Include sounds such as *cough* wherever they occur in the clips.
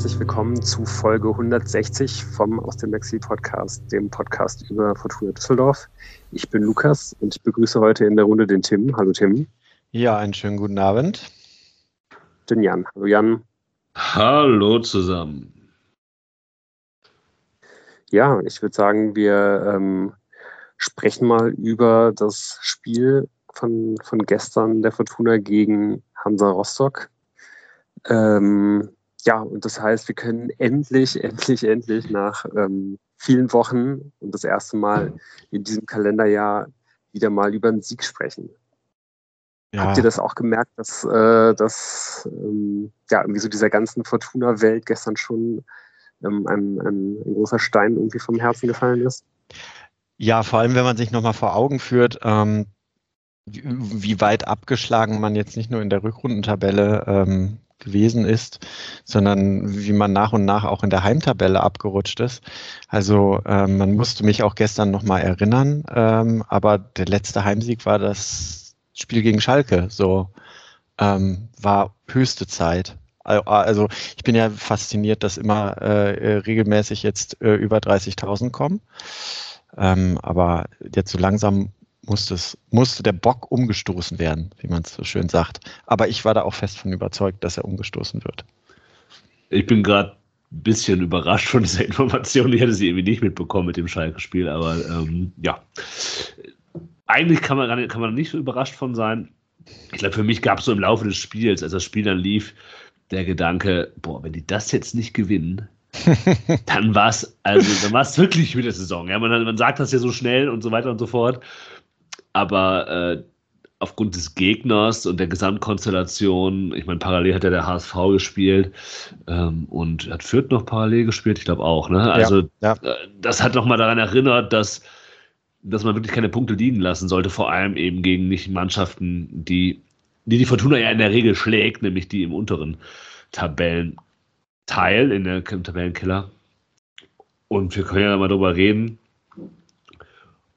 herzlich willkommen zu Folge 160 vom Aus dem Maxi Podcast, dem Podcast über Fortuna Düsseldorf. Ich bin Lukas und ich begrüße heute in der Runde den Tim. Hallo Tim. Ja, einen schönen guten Abend. Den Jan. Hallo Jan. Hallo zusammen. Ja, ich würde sagen, wir ähm, sprechen mal über das Spiel von, von gestern der Fortuna gegen Hansa Rostock. Ähm, ja, und das heißt, wir können endlich, *laughs* endlich, endlich nach ähm, vielen Wochen und das erste Mal in diesem Kalenderjahr wieder mal über einen Sieg sprechen. Ja. Habt ihr das auch gemerkt, dass, äh, dass ähm, ja, irgendwie so dieser ganzen Fortuna-Welt gestern schon ähm, ein, ein, ein, großer Stein irgendwie vom Herzen gefallen ist? Ja, vor allem, wenn man sich nochmal vor Augen führt, ähm, wie, wie, weit abgeschlagen man jetzt nicht nur in der Rückrundentabelle ähm, gewesen ist, sondern wie man nach und nach auch in der Heimtabelle abgerutscht ist. Also ähm, man musste mich auch gestern nochmal erinnern, ähm, aber der letzte Heimsieg war das Spiel gegen Schalke. So ähm, war höchste Zeit. Also ich bin ja fasziniert, dass immer äh, regelmäßig jetzt äh, über 30.000 kommen. Ähm, aber jetzt so langsam musste, es, musste der Bock umgestoßen werden, wie man es so schön sagt. Aber ich war da auch fest von überzeugt, dass er umgestoßen wird. Ich bin gerade ein bisschen überrascht von dieser *laughs* Information. Ich hätte sie irgendwie nicht mitbekommen mit dem Schalke-Spiel, aber ähm, ja. Eigentlich kann man, kann man nicht so überrascht von sein. Ich glaube, für mich gab es so im Laufe des Spiels, als das Spiel dann lief, der Gedanke, boah, wenn die das jetzt nicht gewinnen, *laughs* dann war es also, dann war es wirklich mit der Saison. Ja, man, man sagt das ja so schnell und so weiter und so fort aber äh, aufgrund des Gegners und der Gesamtkonstellation, ich meine, parallel hat ja der HSV gespielt ähm, und hat Fürth noch parallel gespielt, ich glaube auch, ne? Also ja, ja. Äh, das hat nochmal daran erinnert, dass, dass man wirklich keine Punkte liegen lassen sollte, vor allem eben gegen nicht Mannschaften, die die, die Fortuna ja in der Regel schlägt, nämlich die im unteren Tabellenteil, in der im Tabellenkiller. Und wir können ja mal drüber reden,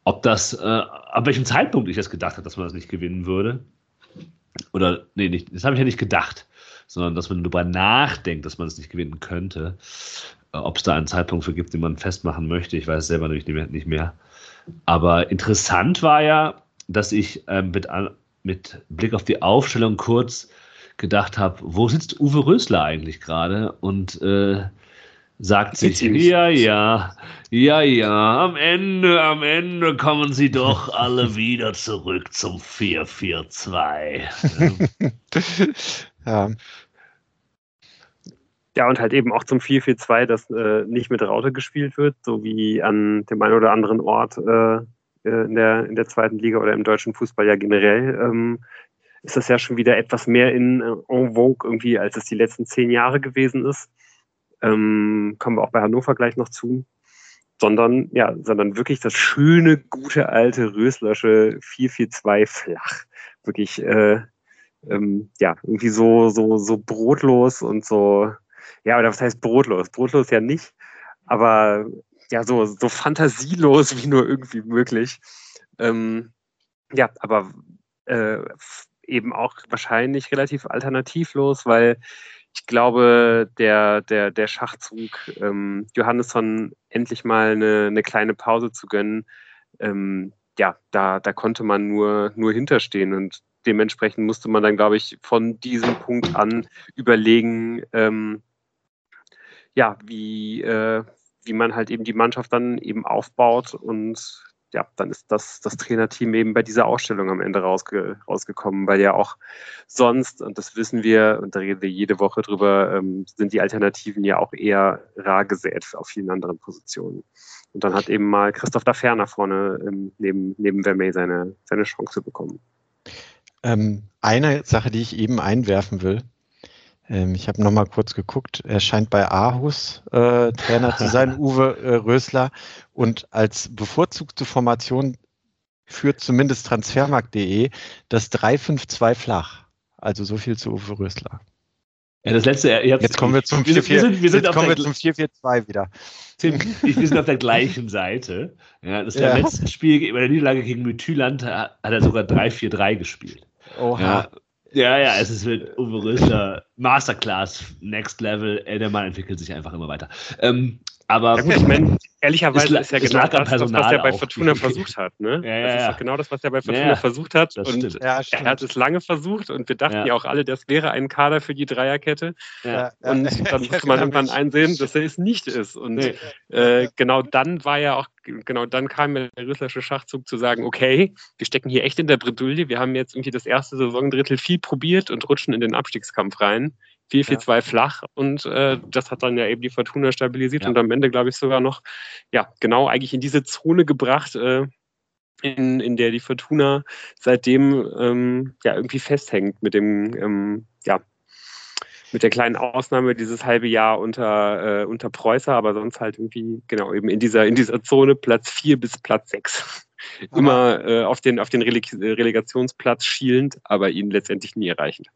ob das, äh, ab welchem Zeitpunkt ich das gedacht habe, dass man das nicht gewinnen würde. Oder, nee, nicht, das habe ich ja nicht gedacht, sondern dass man darüber nachdenkt, dass man es nicht gewinnen könnte. Äh, ob es da einen Zeitpunkt für gibt, den man festmachen möchte, ich weiß selber nicht mehr. Nicht mehr. Aber interessant war ja, dass ich äh, mit, mit Blick auf die Aufstellung kurz gedacht habe, wo sitzt Uwe Rösler eigentlich gerade? Und äh, sagt sich, ja, ja, ja, ja, am Ende, am Ende kommen sie doch *laughs* alle wieder zurück zum 442. *laughs* ja. Ja, und halt eben auch zum 442, das äh, nicht mit Raute gespielt wird, so wie an dem einen oder anderen Ort äh, äh, in, der, in der zweiten Liga oder im deutschen Fußball ja generell. Ähm, ist das ja schon wieder etwas mehr in äh, en vogue irgendwie, als es die letzten zehn Jahre gewesen ist. Ähm, kommen wir auch bei Hannover gleich noch zu. Sondern, ja, sondern wirklich das schöne, gute alte Röslersche 442 flach. Wirklich, äh, ähm, ja, irgendwie so, so, so brotlos und so, ja, oder was heißt brotlos? Brotlos ja nicht, aber ja, so, so fantasielos wie nur irgendwie möglich. Ähm, ja, aber äh, eben auch wahrscheinlich relativ alternativlos, weil ich glaube, der, der, der Schachzug, ähm, Johannesson endlich mal eine, eine kleine Pause zu gönnen, ähm, ja, da, da konnte man nur, nur hinterstehen und dementsprechend musste man dann, glaube ich, von diesem Punkt an überlegen, ähm, ja, wie, äh, wie man halt eben die Mannschaft dann eben aufbaut und ja, dann ist das, das Trainerteam eben bei dieser Ausstellung am Ende rausge rausgekommen, weil ja auch sonst, und das wissen wir, und da reden wir jede Woche drüber, ähm, sind die Alternativen ja auch eher rar gesät auf vielen anderen Positionen. Und dann hat eben mal Christoph da Ferner vorne ähm, neben, neben Vermey seine, seine Chance bekommen. Ähm, eine Sache, die ich eben einwerfen will, ähm, ich habe noch mal kurz geguckt. Er scheint bei Aarhus äh, Trainer zu sein, *laughs* Uwe äh, Rösler. Und als bevorzugte Formation führt zumindest transfermarkt.de das 352 flach. Also so viel zu Uwe Rösler. Ja, das letzte, jetzt, jetzt kommen wir zum 4 4 wir sind, kommen wir zum 442 wieder. Tim, wir sind auf der gleichen Seite. Ja, das ja. letzte Spiel bei der Niederlage gegen Mythyland hat er sogar 3-4-3 gespielt. Oha. Ja, Ja, ja, es ist mit Uwe Rösler Masterclass, Next Level. Ey, der Mann entwickelt sich einfach immer weiter. Ähm, aber ja, gut, ich meine, ehrlicherweise ist ja genau das, das, was er bei Fortuna versucht hat. Ne? Ja, ja, das ist genau das, was er bei Fortuna Ja, versucht hat. das Und stimmt. Ja, er hat es lange versucht und wir dachten Ja. ja, auch alle, das wäre ein Kader für die Dreierkette. Ja. Und dann *laughs* musste man irgendwann einsehen, dass er es nicht ist. Und Nee. äh, genau dann war ja auch, genau dann kam ja der Rüsslersche Schachzug zu sagen, okay, wir stecken hier echt in der Bredouille. Wir haben jetzt irgendwie das erste Saisondrittel viel probiert und rutschen in den Abstiegskampf rein. 4-4-2 flach und äh, das hat dann ja eben die Fortuna stabilisiert Ja. und am Ende, glaube ich, sogar noch, ja, genau eigentlich in diese Zone gebracht, äh, in, in der die Fortuna seitdem ähm, ja irgendwie festhängt mit dem, ähm, ja, mit der kleinen Ausnahme dieses halbe Jahr unter, äh, unter Preußer, aber sonst halt irgendwie, genau, eben in dieser, in dieser Zone Platz 4 bis Platz 6. Aber- Immer äh, auf den, auf den Releg Relegationsplatz schielend, aber ihn letztendlich nie erreichend.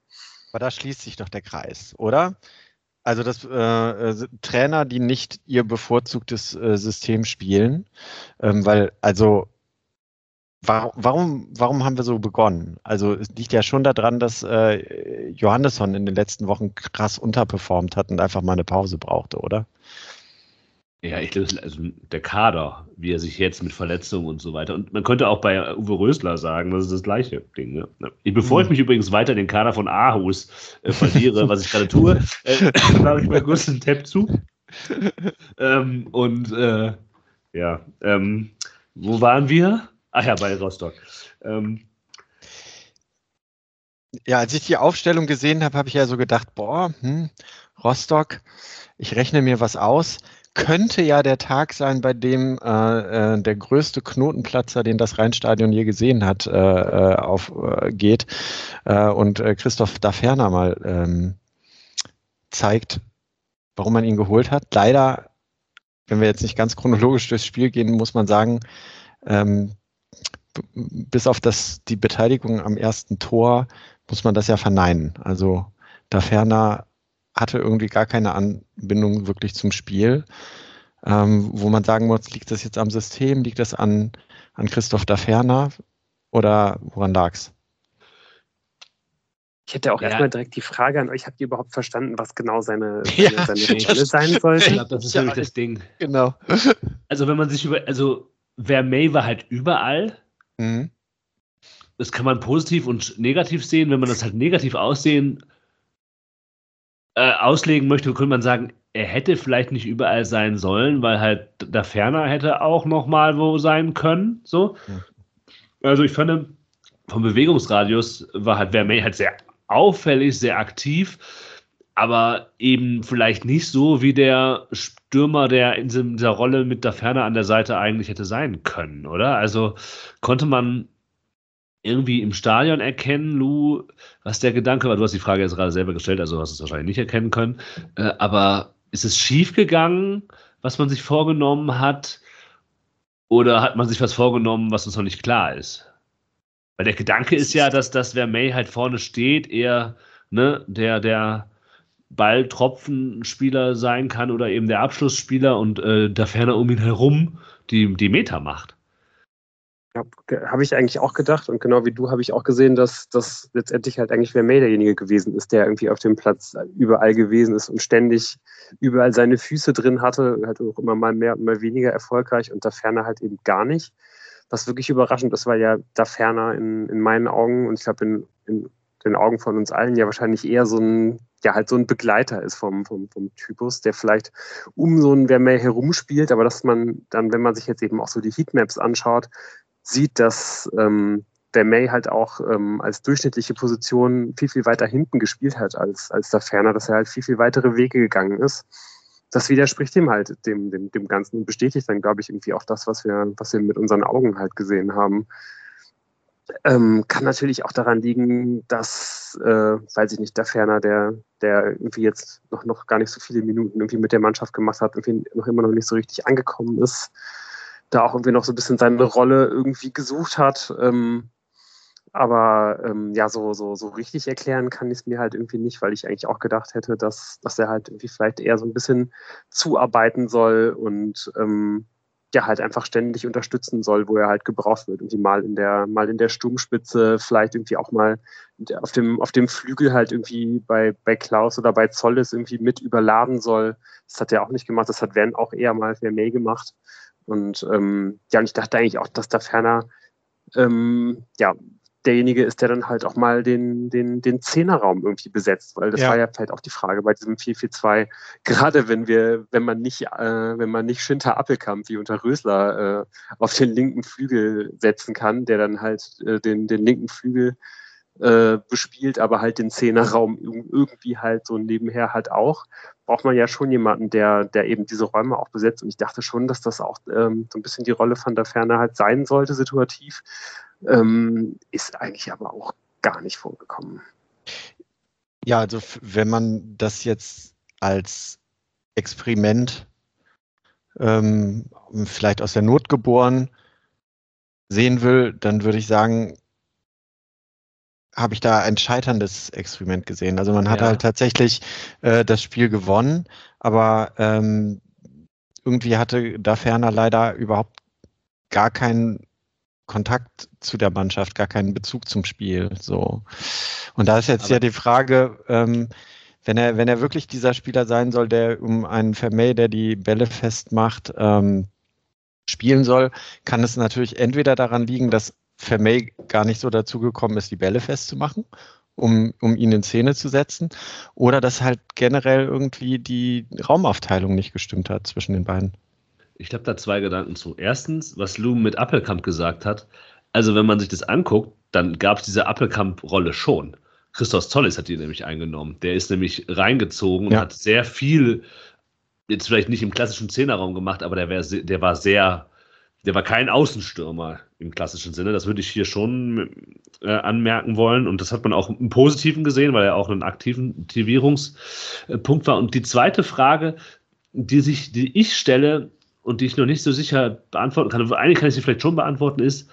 Aber da schließt sich doch der Kreis, oder? Also dass äh, äh, Trainer, die nicht ihr bevorzugtes äh, System spielen, ähm, weil also warum, warum, warum haben wir so begonnen? Also es liegt ja schon daran, dass äh, Johannesson in den letzten Wochen krass unterperformt hat und einfach mal eine Pause brauchte, oder? Ja, ich glaube, also der Kader, wie er sich jetzt mit Verletzungen und so weiter. Und man könnte auch bei Uwe Rösler sagen, das ist das gleiche Ding. Ne? Bevor ich mich übrigens weiter in den Kader von Aarhus äh, verliere, was ich gerade tue, äh, *laughs* mache ich mal kurz einen Tab zu. Ähm, und äh, ja, ähm, wo waren wir? Ach ja, bei Rostock. Ähm, Ja, als ich die Aufstellung gesehen habe, habe ich ja so gedacht, boah, hm, Rostock, ich rechne mir was aus. Könnte ja der Tag sein, bei dem äh, äh, der größte Knotenplatzer, den das Rheinstadion je gesehen hat, äh, äh, auf, äh, äh, und Christoph Daferner mal ähm, zeigt, warum man ihn geholt hat. Leider, wenn wir jetzt nicht ganz chronologisch durchs Spiel gehen, muss man sagen, ähm, bis auf das, die Beteiligung am ersten Tor muss man das ja verneinen. Also Daferner hatte irgendwie gar keine Anbindung wirklich zum Spiel, ähm, wo man sagen muss, liegt das jetzt am System, liegt das an, an Christoph Daferner oder woran lag's? Ich hätte auch Ja. erstmal direkt die Frage an euch, habt ihr überhaupt verstanden, was genau seine, *laughs* Ja, seine, *laughs* Rolle sein ich sollte? glaube, das ist Ja, nämlich das Ding. Genau. *laughs* Also, wenn man sich über, also, Vermey war halt überall. Mhm. das kann man positiv und negativ sehen. Wenn man das halt negativ aussehen, äh, auslegen möchte, könnte man sagen, er hätte vielleicht nicht überall sein sollen, weil halt da ferner hätte auch noch mal wo sein können. So. Also ich fand, vom Bewegungsradius war halt Vermey halt sehr auffällig, sehr aktiv, aber eben vielleicht nicht so wie der Stürmer, der in dieser Rolle mit der Ferne an der Seite eigentlich hätte sein können, oder? Also konnte man irgendwie im Stadion erkennen, Lou, was der Gedanke war. Du hast die Frage jetzt gerade selber gestellt, also hast es wahrscheinlich nicht erkennen können. Äh, aber ist es schief gegangen, was man sich vorgenommen hat? Oder hat man sich was vorgenommen, was uns noch nicht klar ist? Weil der Gedanke ist ja, dass das, wer May halt vorne steht, eher ne, der, der Balltropfenspieler sein kann oder eben der Abschlussspieler und äh, da ferner um ihn herum die, die Meter macht. Habe ich eigentlich auch gedacht und genau wie du habe ich auch gesehen, dass das letztendlich halt eigentlich Vermey derjenige gewesen ist, der irgendwie auf dem Platz überall gewesen ist und ständig überall seine Füße drin hatte, halt auch immer mal mehr und mal weniger erfolgreich und da ferner halt eben gar nicht. Was wirklich überraschend ist, weil ja da ferner in, in meinen Augen und ich glaube in, in den Augen von uns allen ja wahrscheinlich eher so ein, ja halt so ein Begleiter ist vom, vom, vom Typus, der vielleicht um so ein Vermey herumspielt, aber dass man dann, wenn man sich jetzt eben auch so die Heatmaps anschaut, sieht, dass ähm, Vermey halt auch ähm, als durchschnittliche Position viel, viel weiter hinten gespielt hat als, als der Ferner, dass er halt viel, viel weitere Wege gegangen ist. Das widerspricht dem halt, dem, dem, dem Ganzen und bestätigt dann, glaube ich, irgendwie auch das, was wir, was wir mit unseren Augen halt gesehen haben. Ähm, kann natürlich auch daran liegen, dass, äh, weiß ich nicht, der Ferner, der, der irgendwie jetzt noch, noch gar nicht so viele Minuten irgendwie mit der Mannschaft gemacht hat, irgendwie noch immer noch nicht so richtig angekommen ist, da auch irgendwie noch so ein bisschen seine Rolle irgendwie gesucht hat. Ähm, aber ähm, ja, so, so, so richtig erklären kann ich es mir halt irgendwie nicht, weil ich eigentlich auch gedacht hätte, dass, dass er halt irgendwie vielleicht eher so ein bisschen zuarbeiten soll und ähm, ja halt einfach ständig unterstützen soll, wo er halt gebraucht wird. Irgendwie mal in der, mal in der Sturmspitze, vielleicht irgendwie auch mal auf dem, auf dem Flügel halt irgendwie bei, bei Klaus oder bei Zolles irgendwie mit überladen soll. Das hat er auch nicht gemacht, das hat Van auch eher mal für May gemacht. Und ähm, ja, und ich dachte eigentlich auch, dass da ferner ähm, ja, derjenige ist, der dann halt auch mal den, den, den Zehnerraum irgendwie besetzt, weil das ja. war ja vielleicht auch die Frage bei diesem 4-4-2, *laughs* gerade wenn wir, wenn man nicht, äh, wenn man nicht Schinter Appelkamp wie unter Rösler äh, auf den linken Flügel setzen kann, der dann halt äh, den, den linken Flügel äh, bespielt, aber halt den Zehnerraum irgendwie halt so nebenher halt auch, braucht man ja schon jemanden, der, der eben diese Räume auch besetzt. Und ich dachte schon, dass das auch ähm, so ein bisschen die Rolle von der Ferne halt sein sollte, situativ. Ähm, ist eigentlich aber auch gar nicht vorgekommen. Ja, also wenn man das jetzt als Experiment ähm, vielleicht aus der Not geboren sehen will, dann würde ich sagen, habe ich da ein scheiterndes Experiment gesehen. Also man hat ja. halt tatsächlich äh, das Spiel gewonnen, aber ähm, irgendwie hatte da Ferner leider überhaupt gar keinen Kontakt zu der Mannschaft, gar keinen Bezug zum Spiel. So. Und da ist jetzt Aber ja die Frage, ähm, wenn er, wenn er wirklich dieser Spieler sein soll, der um einen Vermey, der die Bälle festmacht, ähm, spielen soll, kann es natürlich entweder daran liegen, dass Vermey gar nicht so dazu gekommen ist, die Bälle festzumachen, um, um ihn in Szene zu setzen, oder dass halt generell irgendwie die Raumaufteilung nicht gestimmt hat zwischen den beiden. Ich habe da zwei Gedanken zu. Erstens, was Lou mit Appelkamp gesagt hat. Also, wenn man sich das anguckt, dann gab es diese Appelkamp-Rolle schon. Christoph Zollis hat die nämlich eingenommen. Der ist nämlich reingezogen und ja. hat sehr viel, jetzt vielleicht nicht im klassischen Zehnerraum gemacht, aber der, wär, der war sehr, der war kein Außenstürmer im klassischen Sinne. Das würde ich hier schon äh, anmerken wollen. Und das hat man auch im Positiven gesehen, weil er auch aktiven Aktivierungspunkt war. Und die zweite Frage, die, sich, die ich stelle, und die ich noch nicht so sicher beantworten kann, eigentlich kann ich sie vielleicht schon beantworten, ist,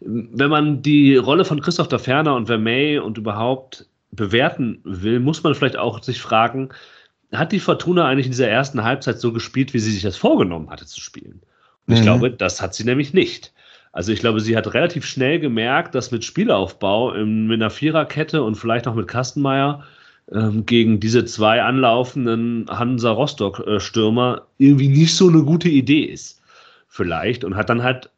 wenn man die Rolle von Christoph da Ferner und Vermey und überhaupt bewerten will, muss man vielleicht auch sich fragen, hat die Fortuna eigentlich in dieser ersten Halbzeit so gespielt, wie sie sich das vorgenommen hatte zu spielen? Ich mhm. glaube, das hat sie nämlich nicht. Also ich glaube, sie hat relativ schnell gemerkt, dass mit Spielaufbau in, mit einer Viererkette und vielleicht noch mit Kastenmeier ähm, gegen diese zwei anlaufenden Hansa Rostock-Stürmer irgendwie nicht so eine gute Idee ist. Vielleicht. Und hat dann halt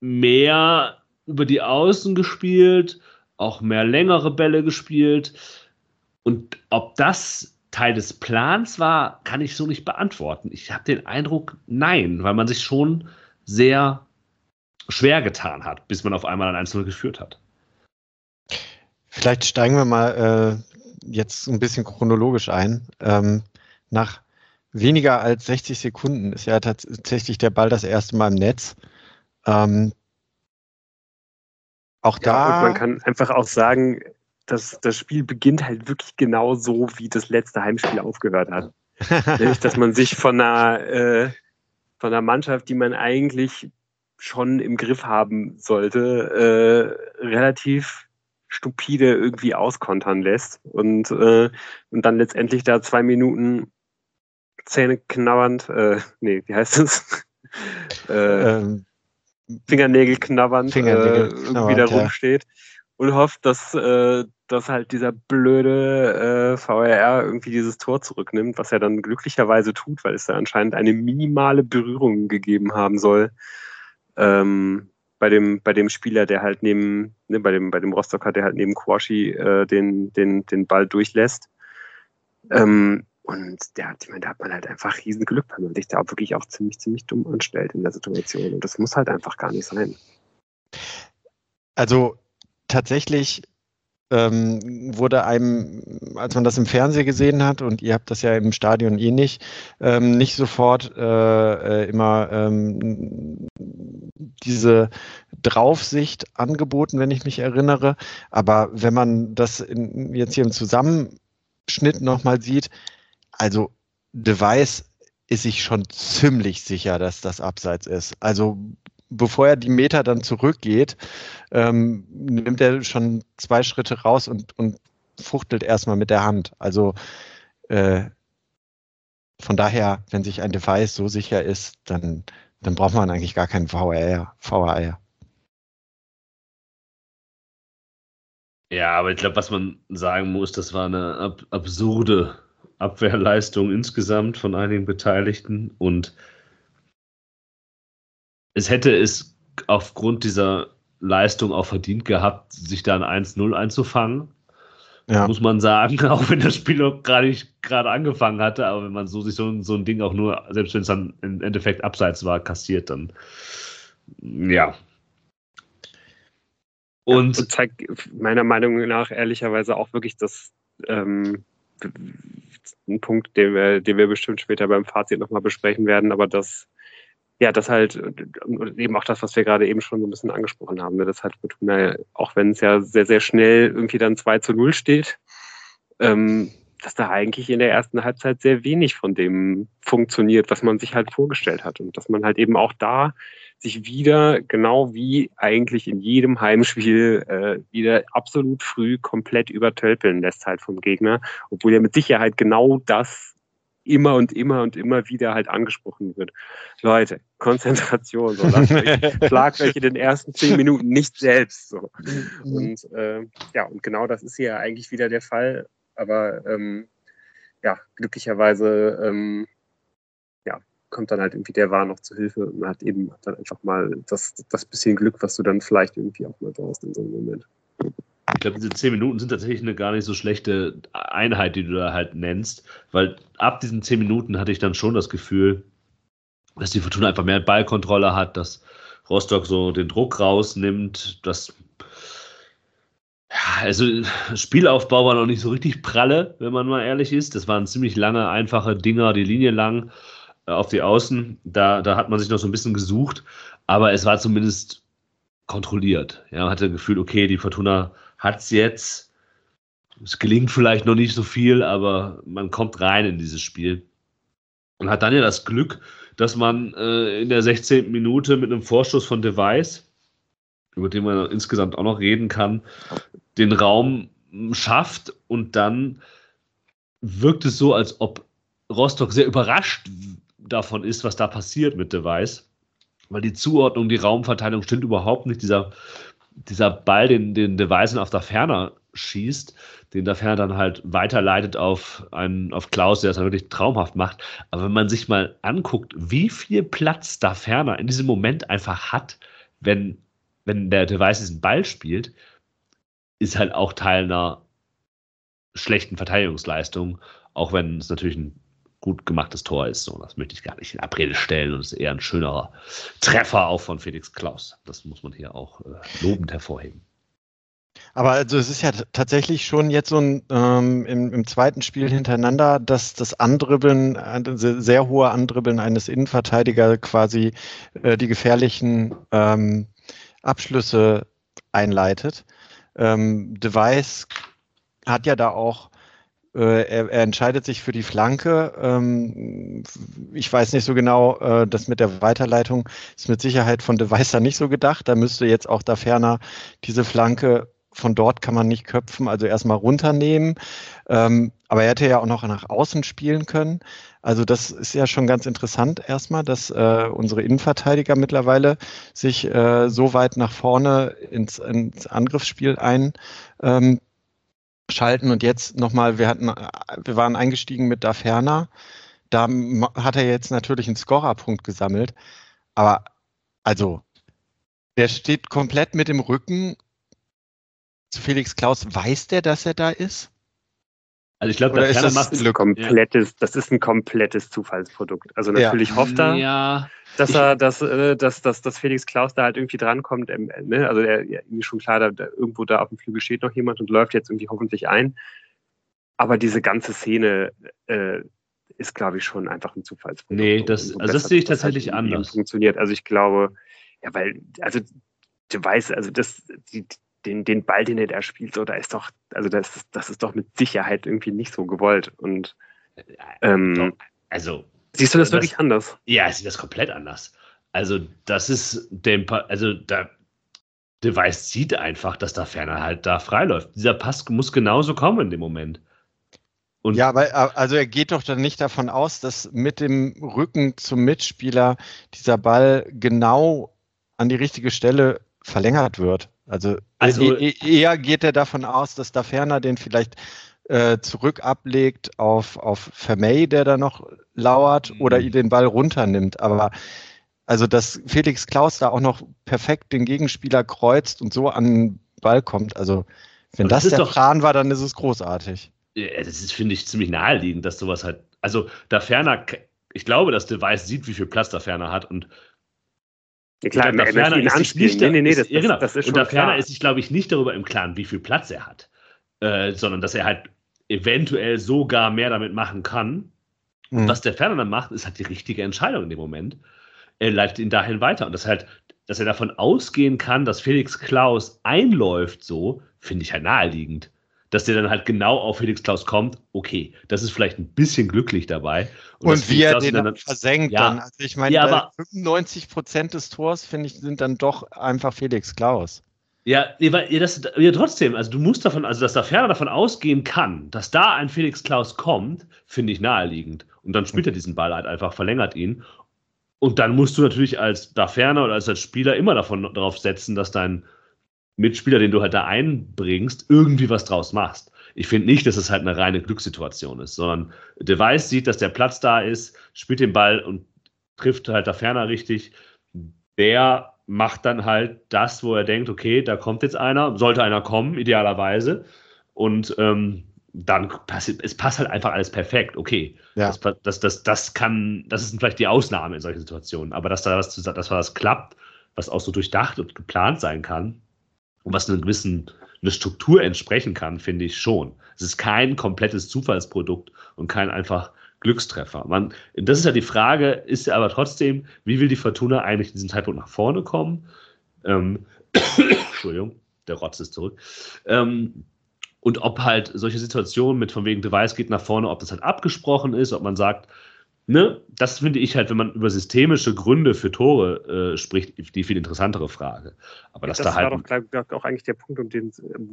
mehr über die Außen gespielt, auch mehr längere Bälle gespielt. Und ob das Teil des Plans war, kann ich so nicht beantworten. Ich habe den Eindruck, nein, weil man sich schon sehr schwer getan hat, bis man auf einmal ein Einzelne geführt hat. Vielleicht steigen wir mal äh, jetzt ein bisschen chronologisch ein. Ähm, nach weniger als 60 Sekunden ist ja tatsächlich der Ball das erste Mal im Netz. Ähm, auch ja, da. Und man kann einfach auch sagen, dass das Spiel beginnt halt wirklich genau so, wie das letzte Heimspiel aufgehört hat. Nämlich, dass man sich von einer, äh, von einer Mannschaft, die man eigentlich schon im Griff haben sollte, äh, relativ stupide irgendwie auskontern lässt und, äh, und dann letztendlich da zwei Minuten Zähne knabbernd, äh, nee, wie heißt es? *laughs* äh, ähm, Fingernägel knabbernd, Fingernägel äh, irgendwie da rumsteht ja. und hofft, dass, äh, dass halt dieser blöde äh, VRR irgendwie dieses Tor zurücknimmt, was er dann glücklicherweise tut, weil es da anscheinend eine minimale Berührung gegeben haben soll. Ähm, bei dem, bei dem Spieler, der halt neben, ne, bei dem, bei dem Rostocker, der halt neben Quashi äh, den, den, den Ball durchlässt. Ähm, und der, ich meine, da hat man halt einfach riesen Glück, weil man sich da auch wirklich auch ziemlich, ziemlich dumm anstellt in der Situation. Und das muss halt einfach gar nicht sein. Also tatsächlich ähm, wurde einem, als man das im Fernsehen gesehen hat, und ihr habt das ja im Stadion eh nicht, ähm, nicht sofort äh, äh, immer ähm, diese Draufsicht angeboten, wenn ich mich erinnere. Aber wenn man das in, jetzt hier im Zusammenschnitt nochmal sieht, also Device ist sich schon ziemlich sicher, dass das abseits ist. Also bevor er die Meter dann zurückgeht, ähm, nimmt er schon zwei Schritte raus und, und fuchtelt erstmal mit der Hand. Also äh, von daher, wenn sich ein Device so sicher ist, dann, dann braucht man eigentlich gar keinen VR. VAR. Ja, aber ich glaube, was man sagen muss, das war eine ab absurde Abwehrleistung insgesamt von einigen Beteiligten und es hätte es aufgrund dieser Leistung auch verdient gehabt, sich da ein 1-0 einzufangen. Ja. Muss man sagen, *laughs* auch wenn das Spiel noch gerade gerade angefangen hatte, aber wenn man so sich so, so ein Ding auch nur, selbst wenn es dann im Endeffekt abseits war, kassiert, dann ja, und, ja, und zeigt meiner Meinung nach ehrlicherweise auch wirklich das ähm, ein Punkt, den wir, den wir bestimmt später beim Fazit nochmal besprechen werden, aber das, ja, das halt, eben auch das, was wir gerade eben schon so ein bisschen angesprochen haben, ne, das halt Fortuna, auch wenn es ja sehr, sehr schnell irgendwie dann 2 zu 0 steht, ähm, dass da eigentlich in der ersten Halbzeit sehr wenig von dem funktioniert, was man sich halt vorgestellt hat. Und dass man halt eben auch da sich wieder, genau wie eigentlich in jedem Heimspiel, äh, wieder absolut früh komplett übertölpeln lässt halt vom Gegner, obwohl ja mit Sicherheit genau das immer und immer und immer wieder halt angesprochen wird. Leute, Konzentration, so lasst euch, *laughs* schlagt euch in den ersten zehn Minuten nicht selbst. So. Mhm. Und äh, ja, und genau das ist hier eigentlich wieder der Fall. Aber ähm, ja, glücklicherweise ähm, kommt dann halt irgendwie der War noch zu Hilfe und hat eben dann einfach mal das, das bisschen Glück, was du dann vielleicht irgendwie auch mal brauchst in so einem Moment. Ich glaube, diese zehn Minuten sind tatsächlich eine gar nicht so schlechte Einheit, die du da halt nennst, weil ab diesen zehn Minuten hatte ich dann schon das Gefühl, dass die Fortuna einfach mehr Ballkontrolle hat, dass Rostock so den Druck rausnimmt, dass ja, also Spielaufbau war noch nicht so richtig pralle, wenn man mal ehrlich ist. Das waren ziemlich lange, einfache Dinger, die Linie lang. Äh, auf die Außen. Da, da hat man sich noch so ein bisschen gesucht, aber es war zumindest kontrolliert. Ja, man hatte das Gefühl, okay, die Fortuna hat es jetzt. Es gelingt vielleicht noch nicht so viel, aber man kommt rein in dieses Spiel. Und hat dann ja das Glück, dass man äh, in der 16. Minute mit einem Vorschuss von Device, über den man insgesamt auch noch reden kann, den Raum schafft und dann wirkt es so, als ob Rostock sehr überrascht davon ist, was da passiert mit Device. Weil die Zuordnung, die Raumverteilung stimmt überhaupt nicht. Dieser, dieser Ball, den, den Device auf der Ferner schießt, den der Ferner dann halt weiterleitet auf, einen, auf Klaus, der das dann wirklich traumhaft macht. Aber wenn man sich mal anguckt, wie viel Platz da Ferner in diesem Moment einfach hat, wenn, wenn der Device diesen Ball spielt, ist halt auch Teil einer schlechten Verteidigungsleistung, auch wenn es natürlich ein gut gemachtes Tor ist. So, das möchte ich gar nicht in Abrede stellen und ist eher ein schönerer Treffer auch von Felix Klaus. Das muss man hier auch äh, lobend hervorheben. Aber also es ist ja tatsächlich schon jetzt so ein ähm, im, im, zweiten Spiel hintereinander, dass das Andribbeln, äh, sehr hohe Andribbeln eines Innenverteidigers quasi äh, die gefährlichen ähm, Abschlüsse einleitet. Ähm, Device hat ja da auch äh, er, er, entscheidet sich für die Flanke. Ähm, ich weiß nicht so genau, äh, das mit der Weiterleitung ist mit Sicherheit von De Weißer nicht so gedacht. Da müsste jetzt auch da ferner diese Flanke von dort kann man nicht köpfen, also erstmal runternehmen. Ähm, aber er hätte ja auch noch nach außen spielen können. Also das ist ja schon ganz interessant erstmal, dass äh, unsere Innenverteidiger mittlerweile sich äh, so weit nach vorne ins, ins Angriffsspiel ein ähm, schalten. Und jetzt nochmal, wir hatten, wir waren eingestiegen mit Daferna. Da hat er jetzt natürlich einen Scorerpunkt gesammelt. Aber also, der steht komplett mit dem Rücken zu Felix Klaus. Weiß der, dass er da ist? Also ich glaube, das macht ein komplettes, ja. das ist ein komplettes Zufallsprodukt. Also natürlich ja. hofft er, ja. dass er, dass, äh, dass, dass, dass Felix Klaus da halt irgendwie drankommt. Ähm, ne? Also er, ja, irgendwie schon klar, da, da, irgendwo da auf dem Flügel steht noch jemand und läuft jetzt irgendwie hoffentlich ein. Aber diese ganze Szene äh, ist, glaube ich, schon einfach ein Zufallsprodukt. Nee, das, also das sehe ich tatsächlich halt anders. Funktioniert. Also ich glaube, ja, weil, also du weißt, also das, die, den, den Ball, den er da spielt, so, da ist doch, also das, das ist doch mit Sicherheit irgendwie nicht so gewollt. Und ähm, also siehst du das, das wirklich anders? Ja, ich sehe das komplett anders. Also, das ist dem, also da, Device sieht einfach, dass da Ferner halt da freiläuft. Dieser Pass muss genauso kommen in dem Moment. Und ja, aber also er geht doch dann nicht davon aus, dass mit dem Rücken zum Mitspieler dieser Ball genau an die richtige Stelle verlängert wird. Also, also e, e eher geht er davon aus, dass da ferner den vielleicht äh, zurück ablegt auf, auf Vermey, der da noch lauert, mhm. oder den Ball runternimmt. Aber also, dass Felix Klaus da auch noch perfekt den Gegenspieler kreuzt und so an den Ball kommt, also wenn das, das der Plan war, dann ist es großartig. Das ist, finde ich, ziemlich naheliegend, dass sowas halt. Also, da Ferner, ich glaube, dass Device sieht, wie viel Platz da Ferner hat und ja, klar, da Ferner ist sich nicht, nee, nee, nee, das, ja, genau. das, das ist Und da Ferner ist sich, glaube ich, nicht darüber im Klaren, wie viel Platz er hat, äh, sondern dass er halt eventuell sogar mehr damit machen kann. Mhm. Und was der Ferner dann macht, ist halt die richtige Entscheidung in dem Moment. Er leitet ihn dahin weiter. Und das halt, dass er davon ausgehen kann, dass Felix Klaus einläuft, so, finde ich halt naheliegend dass der dann halt genau auf Felix Klaus kommt, okay, das ist vielleicht ein bisschen glücklich dabei. Und, und wie er den dann versenkt ja, dann. Also ich meine, ja, aber, 95 Prozent des Tors, finde ich, sind dann doch einfach Felix Klaus. Ja, ja, das, ja, trotzdem, also du musst davon, also dass da Ferner davon ausgehen kann, dass da ein Felix Klaus kommt, finde ich naheliegend. Und dann spielt er diesen Ball halt einfach, verlängert ihn. Und dann musst du natürlich als da Ferner oder als, als Spieler immer davon darauf setzen, dass dein Mitspieler, den du halt da einbringst, irgendwie was draus machst. Ich finde nicht, dass es halt eine reine Glückssituation ist, sondern Device sieht, dass der Platz da ist, spielt den Ball und trifft halt da ferner richtig. Der macht dann halt das, wo er denkt, okay, da kommt jetzt einer, sollte einer kommen, idealerweise. Und ähm, dann passt es passt halt einfach alles perfekt. Okay, ja. das, das, das, das kann, das ist vielleicht die Ausnahme in solchen Situationen. Aber dass da was, dass was klappt, was auch so durchdacht und geplant sein kann, was einer gewissen eine Struktur entsprechen kann, finde ich schon. Es ist kein komplettes Zufallsprodukt und kein einfach Glückstreffer. Man, das ist ja die Frage, ist ja aber trotzdem, wie will die Fortuna eigentlich in diesem Zeitpunkt nach vorne kommen? Ähm, *coughs* Entschuldigung, der Rotz ist zurück. Ähm, und ob halt solche Situationen mit von wegen Device geht nach vorne, ob das halt abgesprochen ist, ob man sagt, ne, das finde ich halt, wenn man über systemische Gründe für Tore äh, spricht, die viel interessantere Frage. Aber das, das da halt. Das war doch glaub, auch eigentlich der Punkt, um den,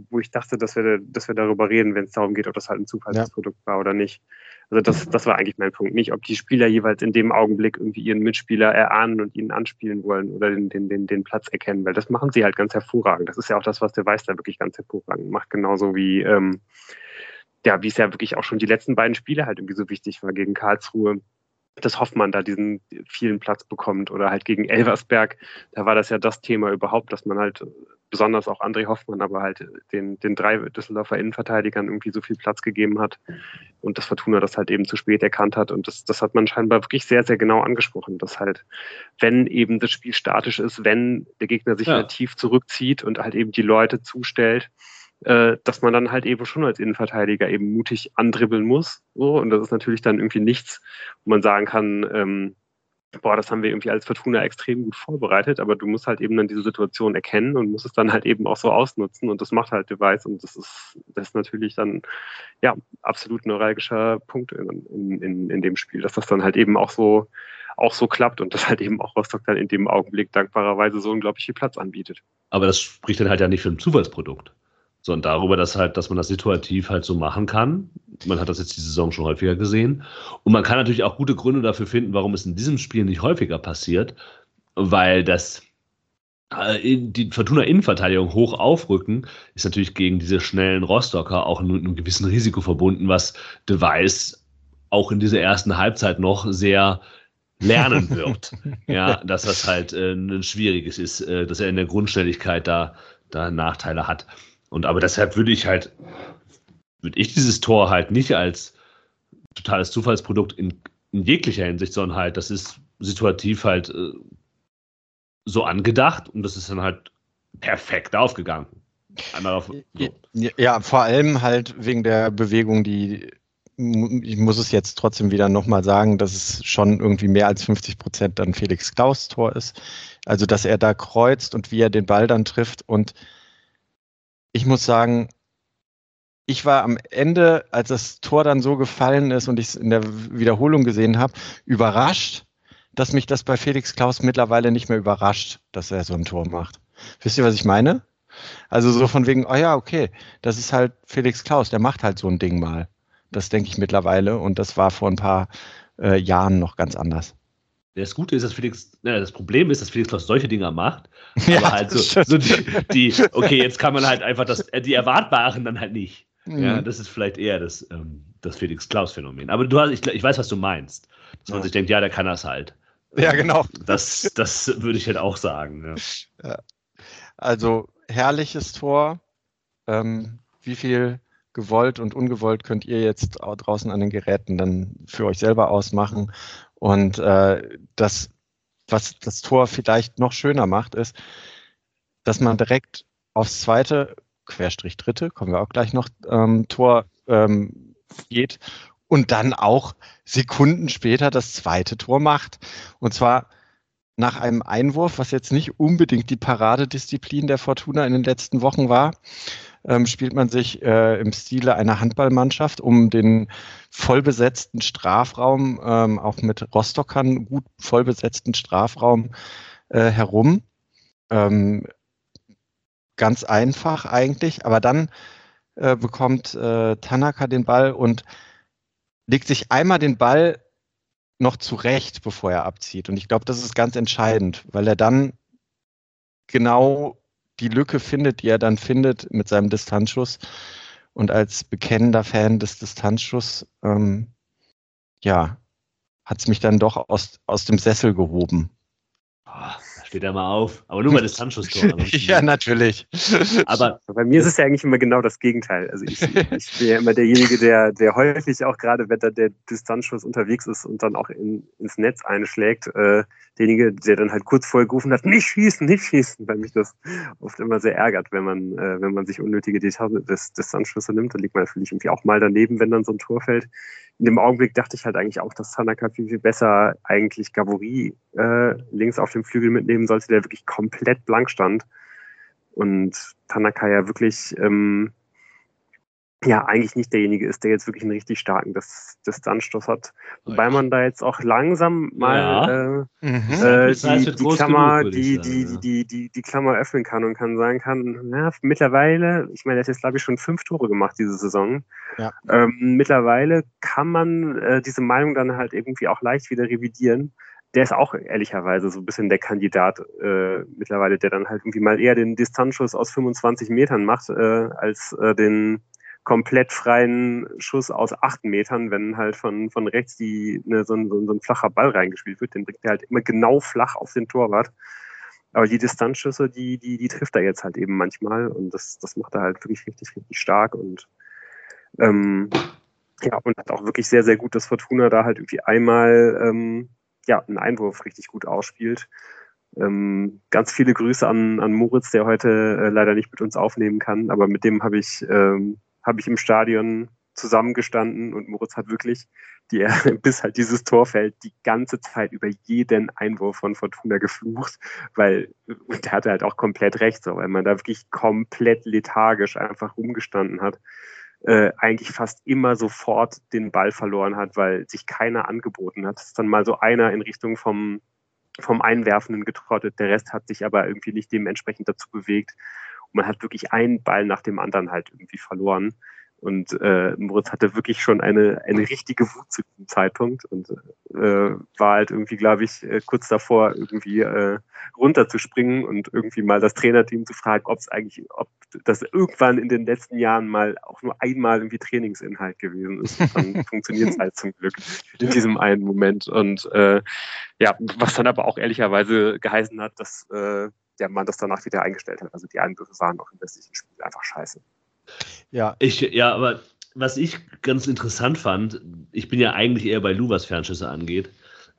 wo ich dachte, dass wir, dass wir darüber reden, wenn es darum geht, ob das halt ein Zufallsprodukt ja. war oder nicht. Also das, das war eigentlich mein Punkt. Nicht, ob die Spieler jeweils in dem Augenblick irgendwie ihren Mitspieler erahnen und ihn anspielen wollen oder den, den, den, den Platz erkennen, weil das machen sie halt ganz hervorragend. Das ist ja auch das, was der Weiß da wirklich ganz hervorragend macht, genauso wie ähm, ja, wie es ja wirklich auch schon die letzten beiden Spiele halt irgendwie so wichtig war gegen Karlsruhe dass Hoffmann da diesen vielen Platz bekommt oder halt gegen Elversberg, da war das ja das Thema überhaupt, dass man halt besonders auch André Hoffmann, aber halt den, den drei Düsseldorfer Innenverteidigern irgendwie so viel Platz gegeben hat und das Fortuna das halt eben zu spät erkannt hat und das, das hat man scheinbar wirklich sehr, sehr genau angesprochen, dass halt, wenn eben das Spiel statisch ist, wenn der Gegner sich ja. halt tief zurückzieht und halt eben die Leute zustellt, äh, dass man dann halt eben schon als Innenverteidiger eben mutig andribbeln muss. So, und das ist natürlich dann irgendwie nichts, wo man sagen kann, ähm, boah, das haben wir irgendwie als Fortuna extrem gut vorbereitet, aber du musst halt eben dann diese Situation erkennen und musst es dann halt eben auch so ausnutzen und das macht halt Device und das ist, das ist natürlich dann, ja, absolut neuralgischer Punkt in, in, in dem Spiel, dass das dann halt eben auch so, auch so klappt und das halt eben auch Rostock dann in dem Augenblick dankbarerweise so unglaublich viel Platz anbietet. Aber das spricht dann halt ja nicht für ein Zufallsprodukt sondern darüber, dass halt, dass man das situativ halt so machen kann. Man hat das jetzt die Saison schon häufiger gesehen. Und man kann natürlich auch gute Gründe dafür finden, warum es in diesem Spiel nicht häufiger passiert, weil das äh, die Fortuna Innenverteidigung hoch aufrücken, ist natürlich gegen diese schnellen Rostocker auch mit einem gewissen Risiko verbunden, was Device auch in dieser ersten Halbzeit noch sehr lernen *laughs* wird. ja, dass das halt äh, ein schwieriges ist, äh, dass er in der Grundstelligkeit da, da Nachteile hat. Und aber deshalb würde ich halt, würde ich dieses Tor halt nicht als totales Zufallsprodukt in, in jeglicher Hinsicht, sondern halt, das ist situativ halt äh, so angedacht und das ist dann halt perfekt aufgegangen. Auf, so. Ja, vor allem halt wegen der Bewegung, die ich muss es jetzt trotzdem wieder nochmal sagen, dass es schon irgendwie mehr als 50 Prozent dann Felix Klaus Tor ist. Also, dass er da kreuzt und wie er den Ball dann trifft und ich muss sagen, ich war am Ende, als das Tor dann so gefallen ist und ich es in der Wiederholung gesehen habe, überrascht, dass mich das bei Felix Klaus mittlerweile nicht mehr überrascht, dass er so ein Tor macht. Wisst ihr, was ich meine? Also so von wegen, oh ja, okay, das ist halt Felix Klaus, der macht halt so ein Ding mal. Das denke ich mittlerweile und das war vor ein paar äh, Jahren noch ganz anders. Das Gute ist, dass Felix, ne, das Problem ist, dass Felix Klaus solche Dinger macht. *laughs* Aber ja, halt so, so die, die, okay, jetzt kann man halt einfach das, äh, die Erwartbaren dann halt nicht. Mhm. Ja, das ist vielleicht eher das, ähm, das Felix Klaus-Phänomen. Aber du hast, ich, ich weiß, was du meinst. Dass man ja. sich denkt, ja, der kann das halt. Ja, genau. Das, das würde ich halt auch sagen. Ja. Also herrliches Tor. Ähm, wie viel gewollt und ungewollt könnt ihr jetzt draußen an den Geräten dann für euch selber ausmachen. Und äh, das, was das Tor vielleicht noch schöner macht, ist, dass man direkt aufs zweite, Querstrich dritte, kommen wir auch gleich noch, ähm, Tor ähm, geht und dann auch Sekunden später das zweite Tor macht. Und zwar nach einem Einwurf, was jetzt nicht unbedingt die Paradedisziplin der Fortuna in den letzten Wochen war, ähm, spielt man sich äh, im Stile einer Handballmannschaft um den vollbesetzten Strafraum, ähm, auch mit Rostockern gut vollbesetzten Strafraum äh, herum. Ähm, ganz einfach eigentlich, aber dann äh, bekommt äh, Tanaka den Ball und legt sich einmal den Ball noch zurecht, bevor er abzieht. Und ich glaube, das ist ganz entscheidend, weil er dann genau die Lücke findet, die er dann findet mit seinem Distanzschuss. Und als bekennender Fan des Distanzschusses, ähm, ja, hat es mich dann doch aus, aus dem Sessel gehoben. Oh, steht er mal auf. Aber nur bei Distanzschusstor. *laughs* ja, natürlich. Aber bei mir ist es ja eigentlich immer genau das Gegenteil. Also ich, ich bin ja immer derjenige, der, der häufig auch gerade, wenn da der Distanzschuss unterwegs ist und dann auch in, ins Netz einschlägt, äh, derjenige, der dann halt kurz vorher gerufen hat, nicht schießen, nicht schießen, weil mich das oft immer sehr ärgert, wenn man, äh, wenn man sich unnötige Distanzschüsse nimmt. Dann liegt man natürlich irgendwie auch mal daneben, wenn dann so ein Tor fällt in dem Augenblick dachte ich halt eigentlich auch, dass Tanaka viel, viel besser eigentlich Gabori äh, links auf dem Flügel mitnehmen sollte, der wirklich komplett blank stand. Und Tanaka ja wirklich ähm, ja eigentlich nicht derjenige ist, der jetzt wirklich einen richtig starken Distanzstoß hat. Wobei man da jetzt auch langsam mal ja. äh, mhm. äh, die, die Klammer, die, die, die, die, die Klammer öffnen kann und kann sagen kann, na, mittlerweile, ich meine, er hat jetzt glaube ich schon fünf Tore gemacht diese Saison. Ja. Ähm, mittlerweile kann man äh, diese Meinung dann halt irgendwie auch leicht wieder revidieren der ist auch ehrlicherweise so ein bisschen der Kandidat äh, mittlerweile, der dann halt irgendwie mal eher den Distanzschuss aus 25 Metern macht, äh, als äh, den komplett freien Schuss aus acht Metern, wenn halt von, von rechts die, ne, so, ein, so, ein flacher Ball reingespielt wird, den bringt er halt immer genau flach auf den Torwart. Aber die Distanzschüsse, die, die, die trifft er jetzt halt eben manchmal und das, das macht er halt wirklich richtig, richtig stark und ähm, ja, und hat auch wirklich sehr, sehr gut, dass Fortuna da halt irgendwie einmal ähm, ja, einen Einwurf richtig gut ausspielt. Ähm, ganz viele Grüße an, an Moritz, der heute äh, leider nicht mit uns aufnehmen kann, aber mit dem habe ich ähm, habe ich im Stadion zusammengestanden und Moritz hat wirklich, die *laughs* bis halt dieses Tor fällt, die ganze Zeit über jeden Einwurf von Fortuna geflucht, weil und der hatte halt auch komplett recht, so, weil man da wirklich komplett lethargisch einfach rumgestanden hat. Äh, eigentlich fast immer sofort den Ball verloren hat, weil sich keiner angeboten hat. Es ist dann mal so einer in Richtung vom, vom Einwerfenden getrottet, der Rest hat sich aber irgendwie nicht dementsprechend dazu bewegt. Und man hat wirklich einen Ball nach dem anderen halt irgendwie verloren. Und äh, Moritz hatte wirklich schon eine, eine richtige Wut zu diesem Zeitpunkt und äh, war halt irgendwie, glaube ich, äh, kurz davor, irgendwie äh, runterzuspringen und irgendwie mal das Trainerteam zu fragen, ob es eigentlich, ob das irgendwann in den letzten Jahren mal auch nur einmal irgendwie Trainingsinhalt gewesen ist. Und dann *laughs* funktioniert es halt zum Glück in diesem einen Moment. Und äh, ja, was dann aber auch ehrlicherweise geheißen hat, dass äh, der Mann das danach wieder eingestellt hat. Also die Einwürfe waren auch im restlichen Spiel einfach scheiße. Ja. Ich, ja, aber was ich ganz interessant fand, ich bin ja eigentlich eher bei Lu, was Fernschüsse angeht.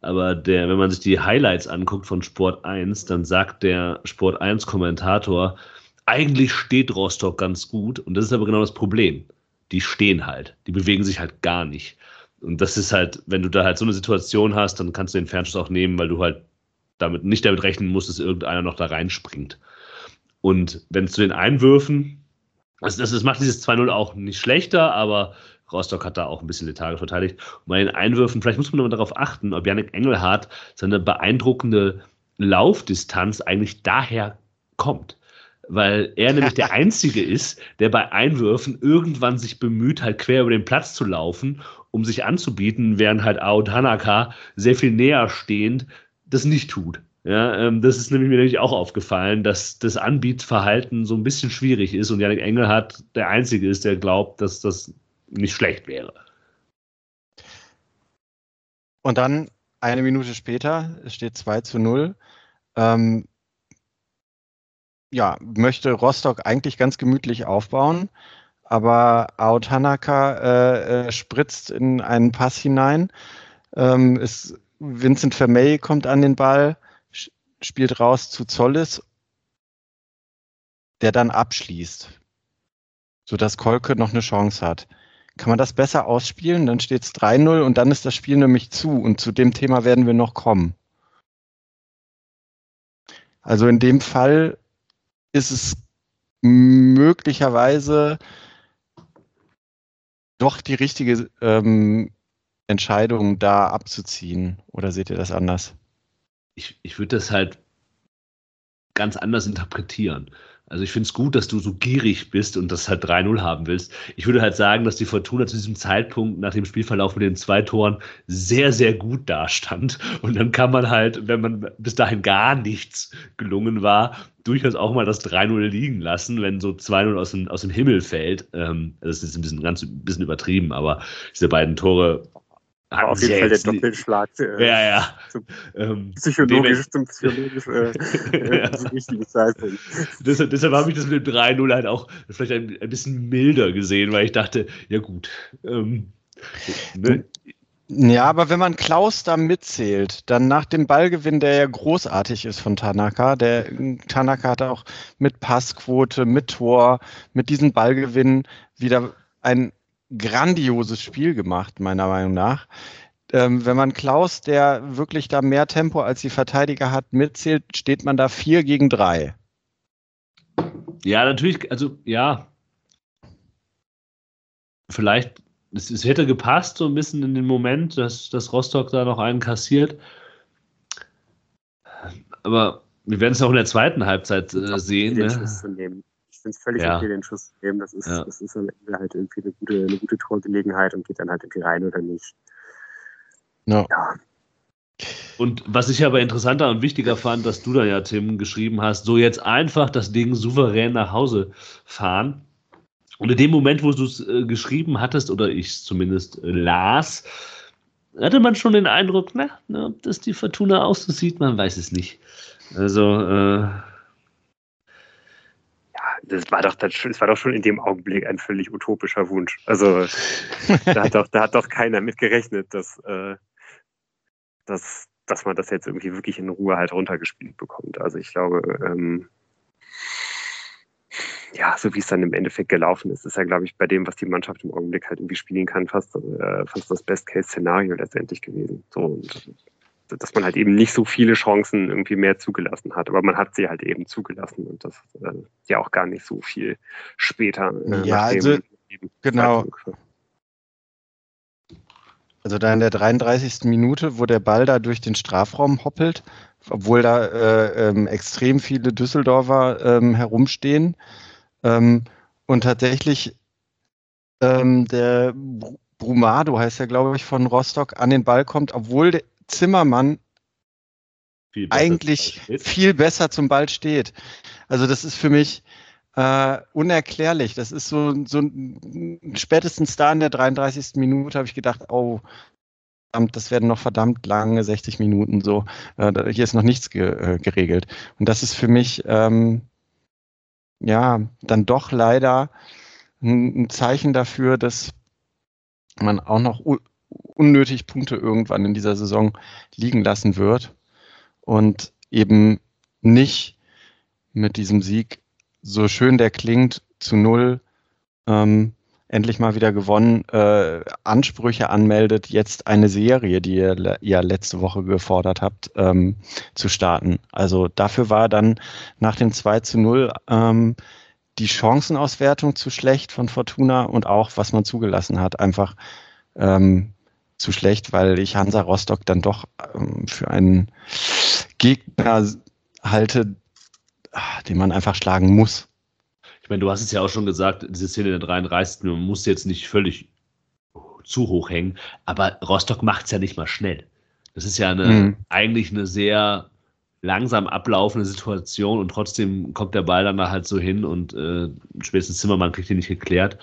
Aber der, wenn man sich die Highlights anguckt von Sport 1, dann sagt der Sport 1 Kommentator, eigentlich steht Rostock ganz gut. Und das ist aber genau das Problem. Die stehen halt. Die bewegen sich halt gar nicht. Und das ist halt, wenn du da halt so eine Situation hast, dann kannst du den Fernschuss auch nehmen, weil du halt damit nicht damit rechnen musst, dass irgendeiner noch da reinspringt. Und wenn zu den Einwürfen, also das, das macht dieses 2-0 auch nicht schlechter, aber Rostock hat da auch ein bisschen lethargisch verteidigt. Und bei den Einwürfen, vielleicht muss man nochmal darauf achten, ob Yannick Engelhardt seine beeindruckende Laufdistanz eigentlich daher kommt. weil er nämlich der *laughs* Einzige ist, der bei Einwürfen irgendwann sich bemüht, halt quer über den Platz zu laufen, um sich anzubieten, während halt Ao Tanaka sehr viel näher stehend das nicht tut. Ja, ähm, das ist nämlich mir nämlich auch aufgefallen, dass das Anbietverhalten so ein bisschen schwierig ist und Janik Engel hat der Einzige ist, der glaubt, dass das nicht schlecht wäre. Und dann eine Minute später, es steht 2 zu 0. Ähm, ja, möchte Rostock eigentlich ganz gemütlich aufbauen, aber Ao Tanaka äh, äh, spritzt in einen Pass hinein. Ähm, ist, Vincent Vermey kommt an den Ball, spielt raus zu Zollis, der dann abschließt, sodass Kolke noch eine Chance hat. Kann man das besser ausspielen? Dann steht es 3-0 und dann ist das Spiel nämlich zu und zu dem Thema werden wir noch kommen. Also in dem Fall ist es möglicherweise doch die richtige ähm, Entscheidung, da abzuziehen. Oder seht ihr das anders? Ich, ich würde das halt ganz anders interpretieren. Also ich finde es gut, dass du so gierig bist und das halt 3-0 haben willst. Ich würde halt sagen, dass die Fortuna zu diesem Zeitpunkt nach dem Spielverlauf mit den zwei Toren sehr, sehr gut dastand. Und dann kann man halt, wenn man bis dahin gar nichts gelungen war, durchaus auch mal das 3-0 liegen lassen, wenn so 2-0 aus dem, aus dem Himmel fällt. Ähm, das ist ein bisschen, ganz, ein bisschen übertrieben, aber diese beiden Tore auf jeden Fall der Doppelschlag. Äh, ja, ja. Zum ähm, psychologisch, zum psychologisch äh, *laughs* äh, so wichtigen Zeitpunkt. Deshalb, deshalb habe ich das mit dem 3-0 halt auch vielleicht ein, ein, bisschen milder gesehen, weil ich dachte, ja gut. Ähm, ne? Ja, aber wenn man Klaus da mitzählt, dann nach dem Ballgewinn, der ja großartig ist von Tanaka, der Tanaka hat auch mit Passquote, mit Tor, mit diesem Ballgewinn wieder ein grandioses Spiel gemacht, meiner Meinung nach. Ähm, wenn man Klaus, der wirklich da mehr Tempo als die Verteidiger hat, mitzählt, steht man da vier gegen drei. Ja, natürlich, also ja. Vielleicht, es, es hätte gepasst, so ein bisschen in den Moment, dass, dass Rostock da noch einen kassiert. Aber wir werden es auch in der zweiten Halbzeit äh, sehen. Ne? Ich finde es völlig ja. okay, den Schuss zu nehmen. Das ist, ja. das ist halt irgendwie eine gute, eine gute Torgelegenheit und geht dann halt irgendwie rein oder nicht. No. Ja. Und was ich aber interessanter und wichtiger fand, dass du da ja, Tim, geschrieben hast, so jetzt einfach das Ding souverän nach Hause fahren. Und in dem Moment, wo du es äh, geschrieben hattest, oder ich es zumindest äh, las, hatte man schon den Eindruck, na, na, ob das die Fortuna auch so sieht, man weiß es nicht. Also, äh, das war doch, das, war doch schon in dem Augenblick ein völlig utopischer Wunsch. Also da hat doch, da hat doch keiner mit gerechnet, dass, äh, dass, dass man das jetzt irgendwie wirklich in Ruhe halt runtergespielt bekommt. Also ich glaube, ähm, ja, so wie es dann im Endeffekt gelaufen ist, ist ja, glaube ich, bei dem, was die Mannschaft im Augenblick halt irgendwie spielen kann, fast, äh, fast das Best-Case-Szenario letztendlich gewesen. So, und dass man halt eben nicht so viele Chancen irgendwie mehr zugelassen hat. Aber man hat sie halt eben zugelassen und das äh, ja auch gar nicht so viel später. Äh, ja, also genau. Also da in der 33. Minute, wo der Ball da durch den Strafraum hoppelt, obwohl da äh, ähm, extrem viele Düsseldorfer ähm, herumstehen ähm, und tatsächlich ähm, der Brumado heißt ja, glaube ich, von Rostock an den Ball kommt, obwohl der, Zimmermann viel eigentlich viel besser zum Ball steht. Also das ist für mich äh, unerklärlich. Das ist so, so spätestens da in der 33. Minute habe ich gedacht, oh, das werden noch verdammt lange 60 Minuten so. Äh, hier ist noch nichts ge äh, geregelt. Und das ist für mich ähm, ja dann doch leider ein, ein Zeichen dafür, dass man auch noch unnötig Punkte irgendwann in dieser Saison liegen lassen wird und eben nicht mit diesem Sieg, so schön der klingt, zu null ähm, endlich mal wieder gewonnen, äh, Ansprüche anmeldet, jetzt eine Serie, die ihr ja letzte Woche gefordert habt, ähm, zu starten. Also dafür war dann nach dem 2 zu 0 ähm, die Chancenauswertung zu schlecht von Fortuna und auch, was man zugelassen hat, einfach ähm, zu schlecht, weil ich Hansa Rostock dann doch ähm, für einen Gegner halte, ah, den man einfach schlagen muss. Ich meine, du hast es ja auch schon gesagt, diese Szene der 33. Man muss jetzt nicht völlig zu hoch hängen, aber Rostock macht es ja nicht mal schnell. Das ist ja eine, mhm. eigentlich eine sehr langsam ablaufende Situation und trotzdem kommt der Ball dann da halt so hin und äh, spätestens Zimmermann kriegt ihn nicht geklärt.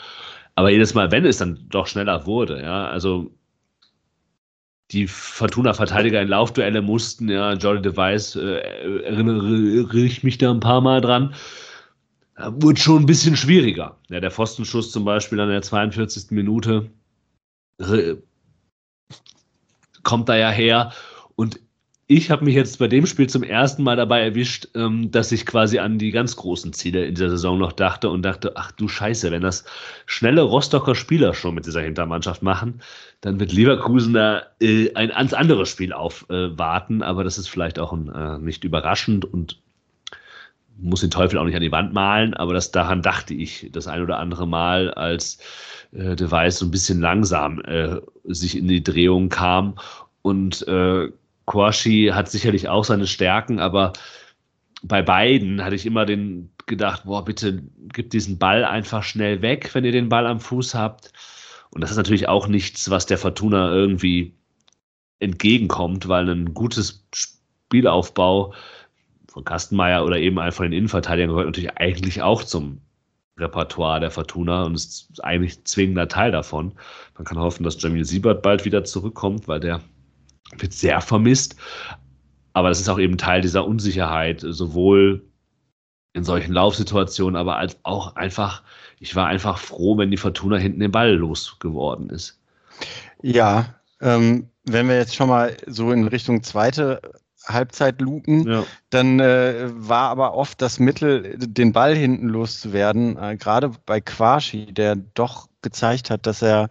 Aber jedes Mal, wenn es dann doch schneller wurde, ja, also die Fortuna-Verteidiger in Laufduelle mussten, ja, Jordi Device, äh, erinnere ich mich da ein paar Mal dran, wurde schon ein bisschen schwieriger. Ja, der Pfostenschuss zum Beispiel an der 42. Minute kommt da ja her und ich habe mich jetzt bei dem Spiel zum ersten Mal dabei erwischt, ähm, dass ich quasi an die ganz großen Ziele in der Saison noch dachte und dachte, ach du Scheiße, wenn das schnelle Rostocker Spieler schon mit dieser Hintermannschaft machen, dann wird Leverkusen da äh, ein ganz anderes Spiel aufwarten, äh, aber das ist vielleicht auch ein, äh, nicht überraschend und muss den Teufel auch nicht an die Wand malen, aber das daran dachte ich das ein oder andere Mal, als äh, De Weiß so ein bisschen langsam äh, sich in die Drehung kam. Und äh, Quashi hat sicherlich auch seine Stärken, aber bei beiden hatte ich immer den gedacht, boah, bitte gib diesen Ball einfach schnell weg, wenn ihr den Ball am Fuß habt. Und das ist natürlich auch nichts, was der Fortuna irgendwie entgegenkommt, weil ein gutes Spielaufbau von Kastenmeier oder eben einfach den Innenverteidigern gehört natürlich eigentlich auch zum Repertoire der Fortuna und ist eigentlich ein zwingender Teil davon. Man kann hoffen, dass Jamil Siebert bald wieder zurückkommt, weil der wird sehr vermisst. Aber das ist auch eben Teil dieser Unsicherheit, sowohl in solchen Laufsituationen, aber als auch einfach, ich war einfach froh, wenn die Fortuna hinten den Ball losgeworden ist. Ja, ähm, wenn wir jetzt schon mal so in Richtung zweite Halbzeit lupen, ja. dann äh, war aber oft das Mittel, den Ball hinten loszuwerden, äh, gerade bei Quashi, der doch gezeigt hat, dass er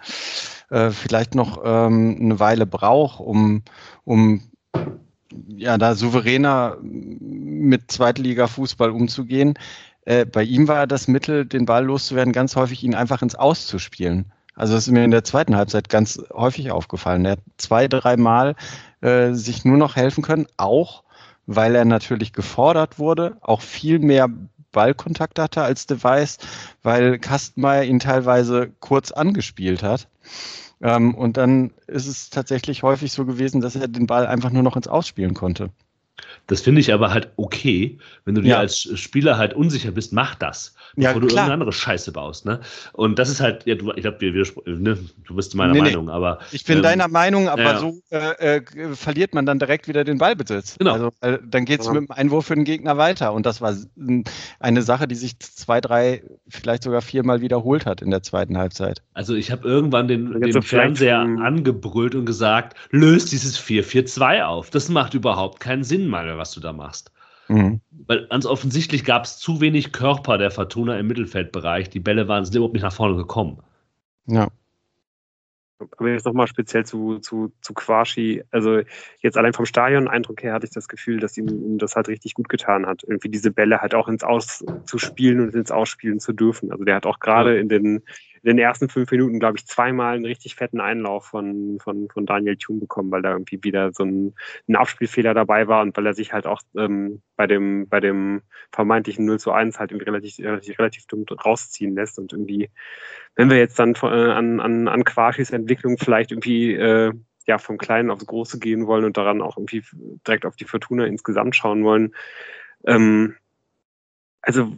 äh, vielleicht noch ähm, eine Weile braucht, um, um ja, da souveräner mit Zweitliga-Fußball umzugehen. Äh, bei ihm war das Mittel, den Ball loszuwerden, ganz häufig ihn einfach ins Auszuspielen. Also das ist mir in der zweiten Halbzeit ganz häufig aufgefallen. Er hat zwei, dreimal äh, sich nur noch helfen können, auch weil er natürlich gefordert wurde, auch viel mehr Ballkontakt hatte als Device, weil Kastenmeier ihn teilweise kurz angespielt hat. Ähm, und dann ist es tatsächlich häufig so gewesen, dass er den Ball einfach nur noch ins Ausspielen konnte. Das finde ich aber halt okay, wenn du dir ja. als Spieler halt unsicher bist, mach das bevor ja, du irgendeine andere Scheiße baust. Ne? Und das ist halt, ja, du, ich glaube, wir, wir, ne, du bist meiner nee, Meinung, nee. aber. Ich bin ähm, deiner Meinung, aber ja. so äh, äh, verliert man dann direkt wieder den Ballbesitz. Genau. Also äh, dann geht es ja. mit dem Einwurf für den Gegner weiter. Und das war eine Sache, die sich zwei, drei, vielleicht sogar viermal wiederholt hat in der zweiten Halbzeit. Also ich habe irgendwann den, den Fernseher angebrüllt und gesagt, löst dieses 4-4-2 auf. Das macht überhaupt keinen Sinn, Manuel, was du da machst. Mhm. Weil ganz offensichtlich gab es zu wenig Körper der Fortuna im Mittelfeldbereich. Die Bälle waren überhaupt nicht nach vorne gekommen. Ja. Aber jetzt nochmal speziell zu, zu, zu Quashi. Also jetzt allein vom Stadion-Eindruck her hatte ich das Gefühl, dass ihm, ihm das halt richtig gut getan hat, irgendwie diese Bälle halt auch ins Aus zu spielen und ins Ausspielen zu dürfen. Also der hat auch gerade ja. in den in den ersten fünf Minuten, glaube ich, zweimal einen richtig fetten Einlauf von, von, von Daniel Thun bekommen, weil da irgendwie wieder so ein, ein Abspielfehler dabei war und weil er sich halt auch ähm, bei dem, bei dem vermeintlichen 0 zu 1 halt irgendwie relativ, relativ, relativ dumm rausziehen lässt und irgendwie, wenn wir jetzt dann von, äh, an, an, an Quashis Entwicklung vielleicht irgendwie äh, ja, vom Kleinen aufs Große gehen wollen und daran auch irgendwie direkt auf die Fortuna insgesamt schauen wollen. Ähm, also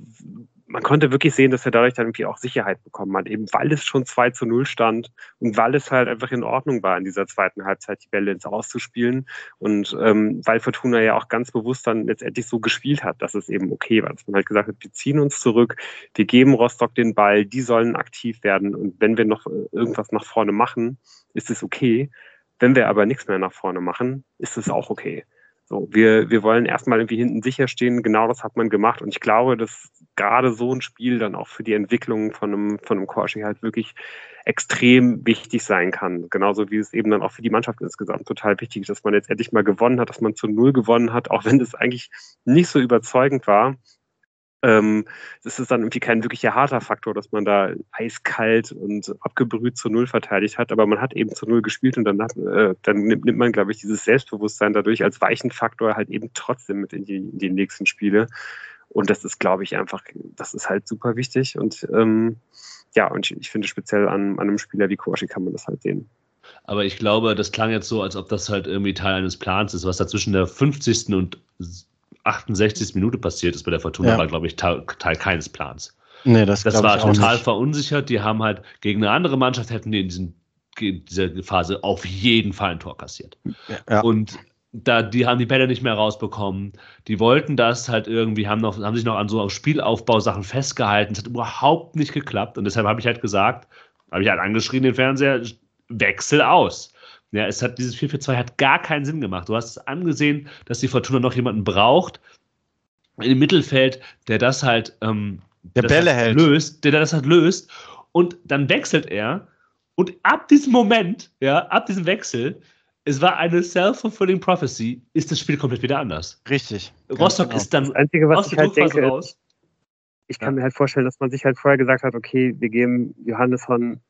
man konnte wirklich sehen, dass er dadurch dann irgendwie auch Sicherheit bekommen hat, eben weil es schon 2 zu 0 stand und weil es halt einfach in Ordnung war, in dieser zweiten Halbzeit die Bälle ins Auszuspielen und ähm, weil Fortuna ja auch ganz bewusst dann letztendlich so gespielt hat, dass es eben okay war, dass man halt gesagt hat, wir ziehen uns zurück, wir geben Rostock den Ball, die sollen aktiv werden und wenn wir noch äh, irgendwas nach vorne machen, ist es okay. Wenn wir aber nichts mehr nach vorne machen, ist es auch okay. So, wir, wir wollen erstmal irgendwie hinten sicher stehen. Genau das hat man gemacht. Und ich glaube, dass gerade so ein Spiel dann auch für die Entwicklung von einem, von einem Corsi halt wirklich extrem wichtig sein kann. Genauso wie es eben dann auch für die Mannschaft insgesamt total wichtig ist, dass man jetzt endlich mal gewonnen hat, dass man zu Null gewonnen hat, auch wenn das eigentlich nicht so überzeugend war ähm, das ist dann irgendwie kein wirklicher harter Faktor, dass man da eiskalt und abgebrüht zu Null verteidigt hat, aber man hat eben zu Null gespielt und dann, äh, dann nimmt, nimmt, man, glaube ich, dieses Selbstbewusstsein dadurch als weichen Faktor halt eben trotzdem mit in die, in die nächsten Spiele. Und das ist, glaube ich, einfach, das ist halt super wichtig. Und ähm, ja, und ich, ich finde speziell an, an einem Spieler wie Koshi kann man das halt sehen. Aber ich glaube, das klang jetzt so, als ob das halt irgendwie Teil eines Plans ist, was da zwischen der 50. und 68. Minute passiert ist bei der Fortuna, ja. war, glaube ich, Teil, Teil, keines Plans. Nee, das, das war total nicht. verunsichert. Die haben halt gegen eine andere Mannschaft hätten die in diesen, dieser Phase auf jeden Fall ein Tor kassiert. Ja. Und da, die haben die Bälle nicht mehr rausbekommen. Die wollten das halt irgendwie, haben, noch, haben sich noch an so Spielaufbausachen festgehalten. Es hat überhaupt nicht geklappt. Und deshalb habe ich halt gesagt, habe ich halt angeschrien den Fernseher, Wechsel aus. Ja, es hat dieses 4-4-2 hat gar keinen Sinn gemacht. Du hast es angesehen, dass die Fortuna noch jemanden braucht im Mittelfeld, der das halt, ähm, der Bälle halt hält. löst, der das halt löst. Und dann wechselt er. Und ab diesem Moment, ja, ab diesem Wechsel, es war eine self-fulfilling prophecy, ist das Spiel komplett wieder anders. Richtig. Rostock genau. ist dann das Einzige, was ich halt denke, raus. Ich kann ja. mir halt vorstellen, dass man sich halt vorher gesagt hat, okay, wir geben Johannes von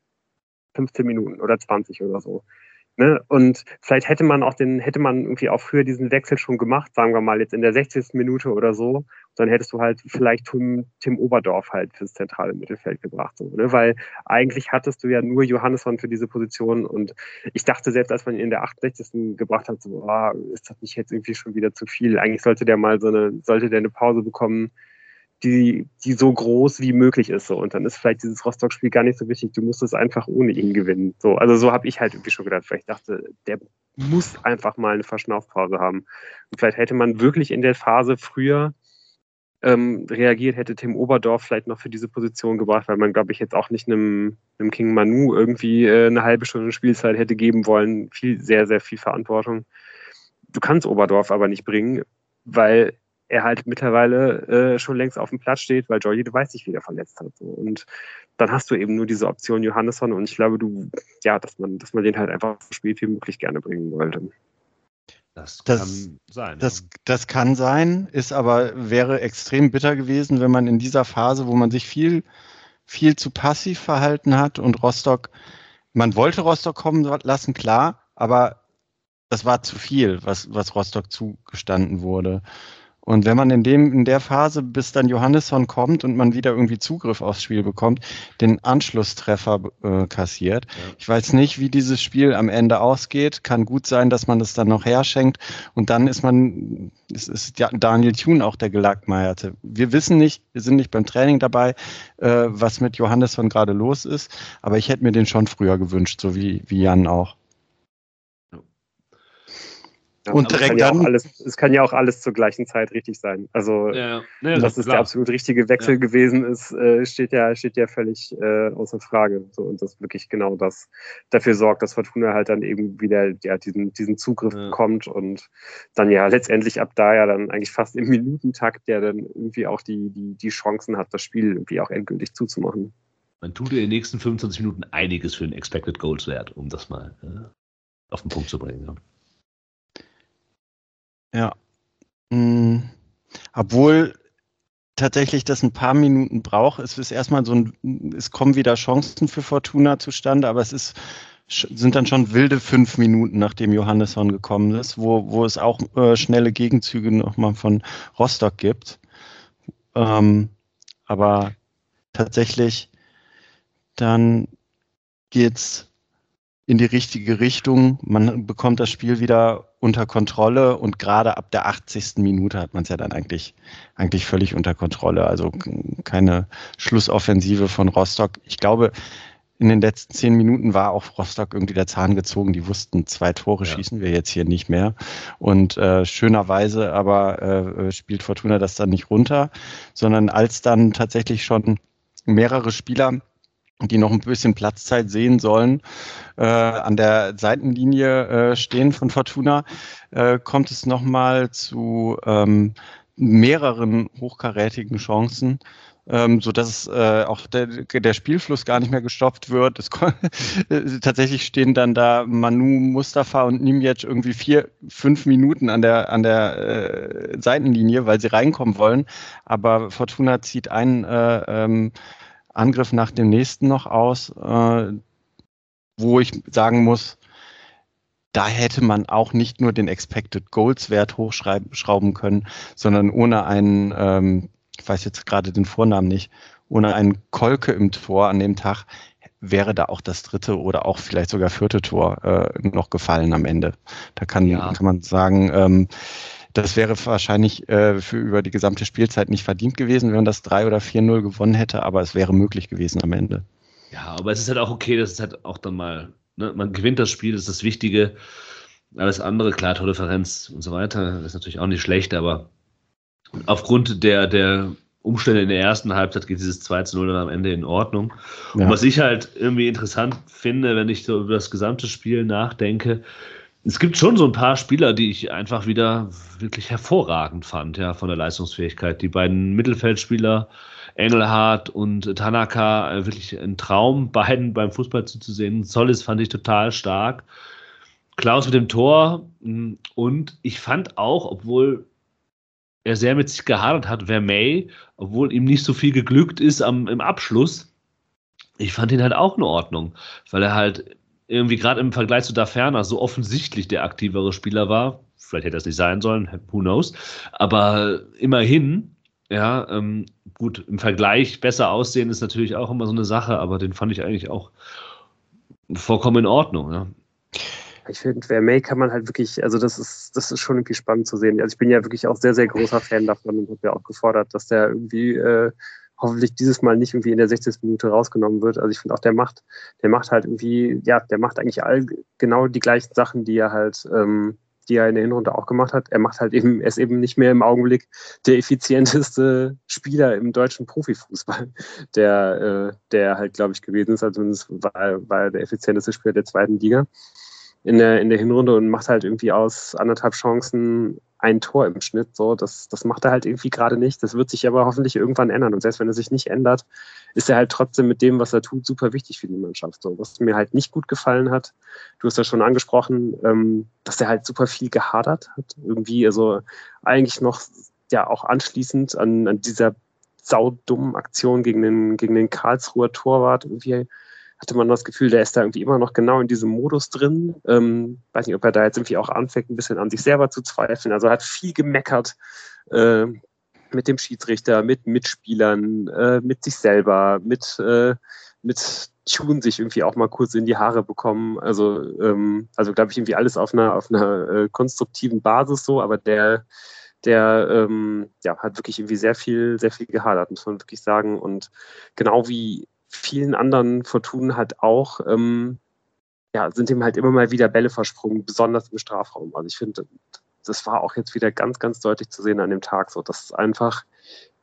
15 Minuten oder 20 oder so. Ne? Und vielleicht hätte man auch den, hätte man irgendwie auch früher diesen Wechsel schon gemacht, sagen wir mal jetzt in der 60. Minute oder so. Dann hättest du halt vielleicht Tim, Tim Oberdorf halt fürs zentrale Mittelfeld gebracht. So, ne? Weil eigentlich hattest du ja nur Johannesson für diese Position und ich dachte selbst, als man ihn in der 68. gebracht hat, so, ah, ist das nicht jetzt irgendwie schon wieder zu viel? Eigentlich sollte der mal so eine, sollte der eine Pause bekommen, die, die so groß wie möglich ist. So. Und dann ist vielleicht dieses Rostock-Spiel gar nicht so wichtig. Du musst es einfach ohne ihn gewinnen. So, also so habe ich halt irgendwie schon gedacht, weil ich dachte, der muss einfach mal eine Verschnaufpause haben. Und vielleicht hätte man wirklich in der Phase früher ähm, reagiert, hätte Tim Oberdorf vielleicht noch für diese Position gebracht, weil man, glaube ich, jetzt auch nicht einem, einem King Manu irgendwie äh, eine halbe Stunde Spielzeit hätte geben wollen. Viel, sehr, sehr viel Verantwortung. Du kannst Oberdorf aber nicht bringen, weil er halt mittlerweile äh, schon längst auf dem Platz steht, weil Jordi Weiß sich wieder verletzt hat. So. Und dann hast du eben nur diese Option Johannesson und ich glaube, du, ja, dass man, dass man den halt einfach so spät wie möglich gerne bringen wollte. Das, das kann sein. Das, ja. das kann sein, ist aber, wäre extrem bitter gewesen, wenn man in dieser Phase, wo man sich viel, viel zu passiv verhalten hat und Rostock, man wollte Rostock kommen lassen, klar, aber das war zu viel, was, was Rostock zugestanden wurde. Und wenn man in dem, in der Phase, bis dann Johannesson kommt und man wieder irgendwie Zugriff aufs Spiel bekommt, den Anschlusstreffer äh, kassiert. Ja. Ich weiß nicht, wie dieses Spiel am Ende ausgeht. Kann gut sein, dass man es dann noch herschenkt. Und dann ist man, es ist ja Daniel Thune auch der Gelackmeierte. Wir wissen nicht, wir sind nicht beim Training dabei, äh, was mit Johannesson gerade los ist. Aber ich hätte mir den schon früher gewünscht, so wie, wie Jan auch. Und direkt dann. Ja alles, es kann ja auch alles zur gleichen Zeit richtig sein. Also, ja, ja, dass es der absolut richtige Wechsel gewesen ist, äh, steht ja, steht ja völlig äh, außer Frage. So, und das wirklich genau das dafür sorgt, dass Fortuna halt dann eben wieder ja, diesen, diesen Zugriff bekommt und dann ja letztendlich ab da ja dann eigentlich fast im Minutentakt, der dann irgendwie auch die, die, die Chancen hat, das Spiel irgendwie auch endgültig zuzumachen. Man tut in den nächsten 25 Minuten einiges für den Expected Goals Wert, um das mal äh, auf den Punkt zu bringen. Ja. Mhm. Obwohl tatsächlich das ein paar Minuten braucht. Es ist erstmal so ein, es kommen wieder Chancen für Fortuna zustande, aber es ist, sind dann schon wilde fünf Minuten, nachdem Johannesson gekommen ist, wo, wo es auch äh, schnelle Gegenzüge nochmal von Rostock gibt. Ähm, aber tatsächlich, dann geht's in die richtige Richtung. Man bekommt das Spiel wieder unter Kontrolle und gerade ab der 80. Minute hat man es ja dann eigentlich, eigentlich völlig unter Kontrolle. Also keine Schlussoffensive von Rostock. Ich glaube, in den letzten zehn Minuten war auch Rostock irgendwie der Zahn gezogen. Die wussten, zwei Tore ja. schießen wir jetzt hier nicht mehr. Und äh, schönerweise aber äh, spielt Fortuna das dann nicht runter, sondern als dann tatsächlich schon mehrere Spieler die noch ein bisschen Platzzeit sehen sollen, äh, an der Seitenlinie äh, stehen von Fortuna, äh, kommt es nochmal zu ähm, mehreren hochkarätigen Chancen, ähm, so dass äh, auch der, der Spielfluss gar nicht mehr gestoppt wird. Es, *laughs* tatsächlich stehen dann da Manu, Mustafa und Nimjetsch irgendwie vier, fünf Minuten an der an der äh, Seitenlinie, weil sie reinkommen wollen. Aber Fortuna zieht einen äh, ähm, Angriff nach dem nächsten noch aus, äh, wo ich sagen muss, da hätte man auch nicht nur den Expected Goals Wert hochschrauben können, sondern ohne einen ähm, weiß jetzt gerade den Vornamen nicht, ohne einen Kolke im Tor an dem Tag wäre da auch das dritte oder auch vielleicht sogar vierte Tor äh, noch gefallen am Ende. Da kann, ja. kann man sagen, ähm, das wäre wahrscheinlich äh, für über die gesamte Spielzeit nicht verdient gewesen, wenn man das 3 oder 4-0 gewonnen hätte, aber es wäre möglich gewesen am Ende. Ja, aber es ist halt auch okay, dass es halt auch dann mal, ne, man gewinnt das Spiel, das ist das Wichtige. Alles andere, klar, Tordifferenz und so weiter, ist natürlich auch nicht schlecht, aber aufgrund der, der Umstände in der ersten Halbzeit geht dieses 2-0 dann am Ende in Ordnung. Ja. Und was ich halt irgendwie interessant finde, wenn ich so über das gesamte Spiel nachdenke, es gibt schon so ein paar Spieler, die ich einfach wieder wirklich hervorragend fand, ja, von der Leistungsfähigkeit. Die beiden Mittelfeldspieler, Engelhardt und Tanaka, äh, wirklich ein Traum, *laughs* beiden beim Fußball zuzusehen. Solis fand ich total stark. Klaus mit dem Tor mm, und ich fand auch, obwohl er sehr mit sich gehadert hat, Vermey, obwohl ihm nicht so viel geglückt ist am, im Abschluss, ich fand ihn halt auch in Ordnung, weil er halt irgendwie gerade im Vergleich zu Daferner so offensichtlich der aktivere Spieler war. Vielleicht hätte das nicht sein sollen, who knows. Aber immerhin, ja, ähm, gut, im Vergleich besser aussehen ist natürlich auch immer so eine Sache, aber den fand ich eigentlich auch vollkommen in Ordnung. Ja. Ich finde, Vermey kann man halt wirklich, also das ist, das ist schon irgendwie spannend zu sehen. Also ich bin ja wirklich auch sehr, sehr großer Fan davon und habe ja auch gefordert, dass der irgendwie äh, hoffentlich dieses Mal nicht irgendwie in der 60. Minute rausgenommen wird. Also ich finde auch, der macht, der macht halt irgendwie, ja, der macht eigentlich all genau die gleichen Sachen, die er halt, ähm, die er in der Hinrunde auch gemacht hat. Er macht halt eben, er ist eben nicht mehr im Augenblick der effizienteste *laughs* Spieler im deutschen Profifußball, *laughs* der, äh, der halt, glaube ich, gewesen ist. Also war, war er der effizienteste Spieler der zweiten Liga in der, in der Hinrunde und macht halt irgendwie aus anderthalb Chancen ein Tor im Schnitt. So, das, das macht er halt irgendwie gerade nicht. Das wird sich aber hoffentlich irgendwann ändern. Und selbst wenn er sich nicht ändert, ist er halt trotzdem mit dem, was er tut, super wichtig für die Mannschaft. So, was mir halt nicht gut gefallen hat, du hast ja schon angesprochen, ähm, dass er halt super viel gehadert hat. Irgendwie, also eigentlich noch, ja, auch anschließend an, an dieser saudummen Aktion gegen den, gegen den Karlsruher Torwart irgendwie hatte man das Gefühl, der ist da irgendwie immer noch genau in diesem Modus drin. Ähm, weiß nicht, ob er da jetzt irgendwie auch anfängt, ein bisschen an sich selber zu zweifeln. Also hat viel gemeckert äh, mit dem Schiedsrichter, mit Mitspielern, äh, mit sich selber, mit, äh, mit Tune sich irgendwie auch mal kurz in die Haare bekommen. Also, ähm, also glaube ich, irgendwie alles auf einer, auf einer äh, konstruktiven Basis so, aber der, der ähm, ja, hat wirklich irgendwie sehr viel, sehr viel gehadert, muss man wirklich sagen. Und genau wie vielen anderen Fortunen halt auch, ähm, ja, sind ihm halt immer mal wieder Bälle versprungen, besonders im Strafraum. Also ich finde, das war auch jetzt wieder ganz, ganz deutlich zu sehen an dem Tag, so dass einfach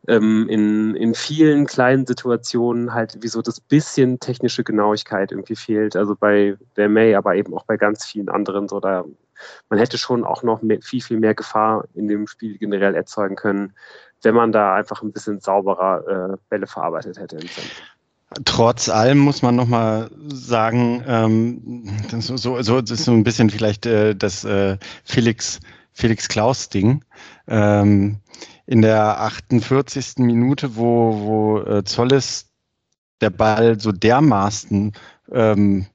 ähm, in, in vielen kleinen Situationen halt wie so das bisschen technische Genauigkeit irgendwie fehlt. Also bei der May, aber eben auch bei ganz vielen anderen so da man hätte schon auch noch mehr, viel, viel mehr Gefahr in dem Spiel generell erzeugen können, wenn man da einfach ein bisschen sauberer äh, Bälle verarbeitet hätte. Im Zentrum. Trotz allem muss man nochmal sagen, ähm, so, so, so das ist so ein bisschen vielleicht äh, das äh, Felix, Felix Klaus-Ding. Ähm, in der 48. Minute, wo, wo äh, Zolles der Ball so dermaßen, ähm,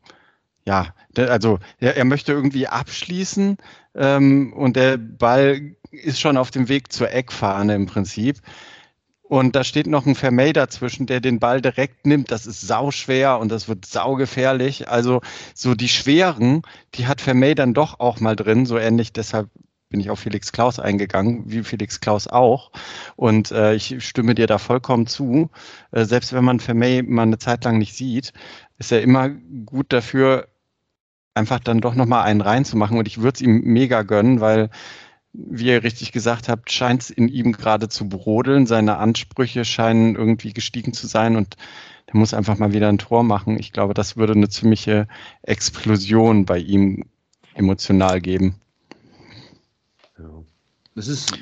ja, also er, er möchte irgendwie abschließen ähm, und der Ball ist schon auf dem Weg zur Eckfahne im Prinzip. Und da steht noch ein Vermey dazwischen, der den Ball direkt nimmt. Das ist sauschwer und das wird saugefährlich. Also so die schweren, die hat Vermey dann doch auch mal drin, so ähnlich. Deshalb bin ich auf Felix Klaus eingegangen, wie Felix Klaus auch. Und äh, ich stimme dir da vollkommen zu. Äh, selbst wenn man Vermey mal eine Zeit lang nicht sieht, ist er immer gut dafür, einfach dann doch nochmal einen reinzumachen. Und ich würde es ihm mega gönnen, weil wie ihr richtig gesagt habt, scheint es in ihm gerade zu brodeln. Seine Ansprüche scheinen irgendwie gestiegen zu sein und er muss einfach mal wieder ein Tor machen. Ich glaube, das würde eine ziemliche Explosion bei ihm emotional geben. Es ist,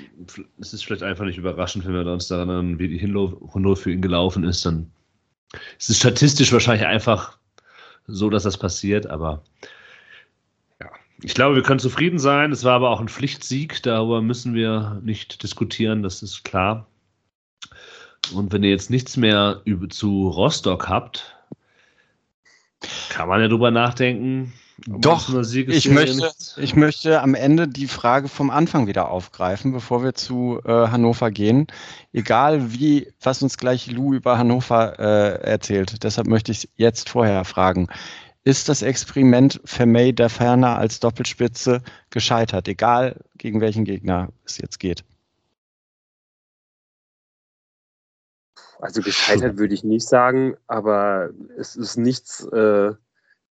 es ist vielleicht einfach nicht überraschend, wenn wir uns daran erinnern, wie die Hinrunde für ihn gelaufen ist. Dann ist es statistisch wahrscheinlich einfach so, dass das passiert, aber ich glaube, wir können zufrieden sein. Es war aber auch ein Pflichtsieg. Darüber müssen wir nicht diskutieren. Das ist klar. Und wenn ihr jetzt nichts mehr zu Rostock habt, kann man ja drüber nachdenken, Doch, ich möchte, ich möchte am Ende die Frage vom Anfang wieder aufgreifen, bevor wir zu äh, Hannover gehen. Egal wie, was uns gleich Lou über Hannover äh, erzählt. Deshalb möchte ich jetzt vorher fragen. Ist das Experiment Vermey der Ferner als Doppelspitze gescheitert, egal gegen welchen Gegner es jetzt geht? Also gescheitert würde ich nicht sagen, aber es ist nichts, äh,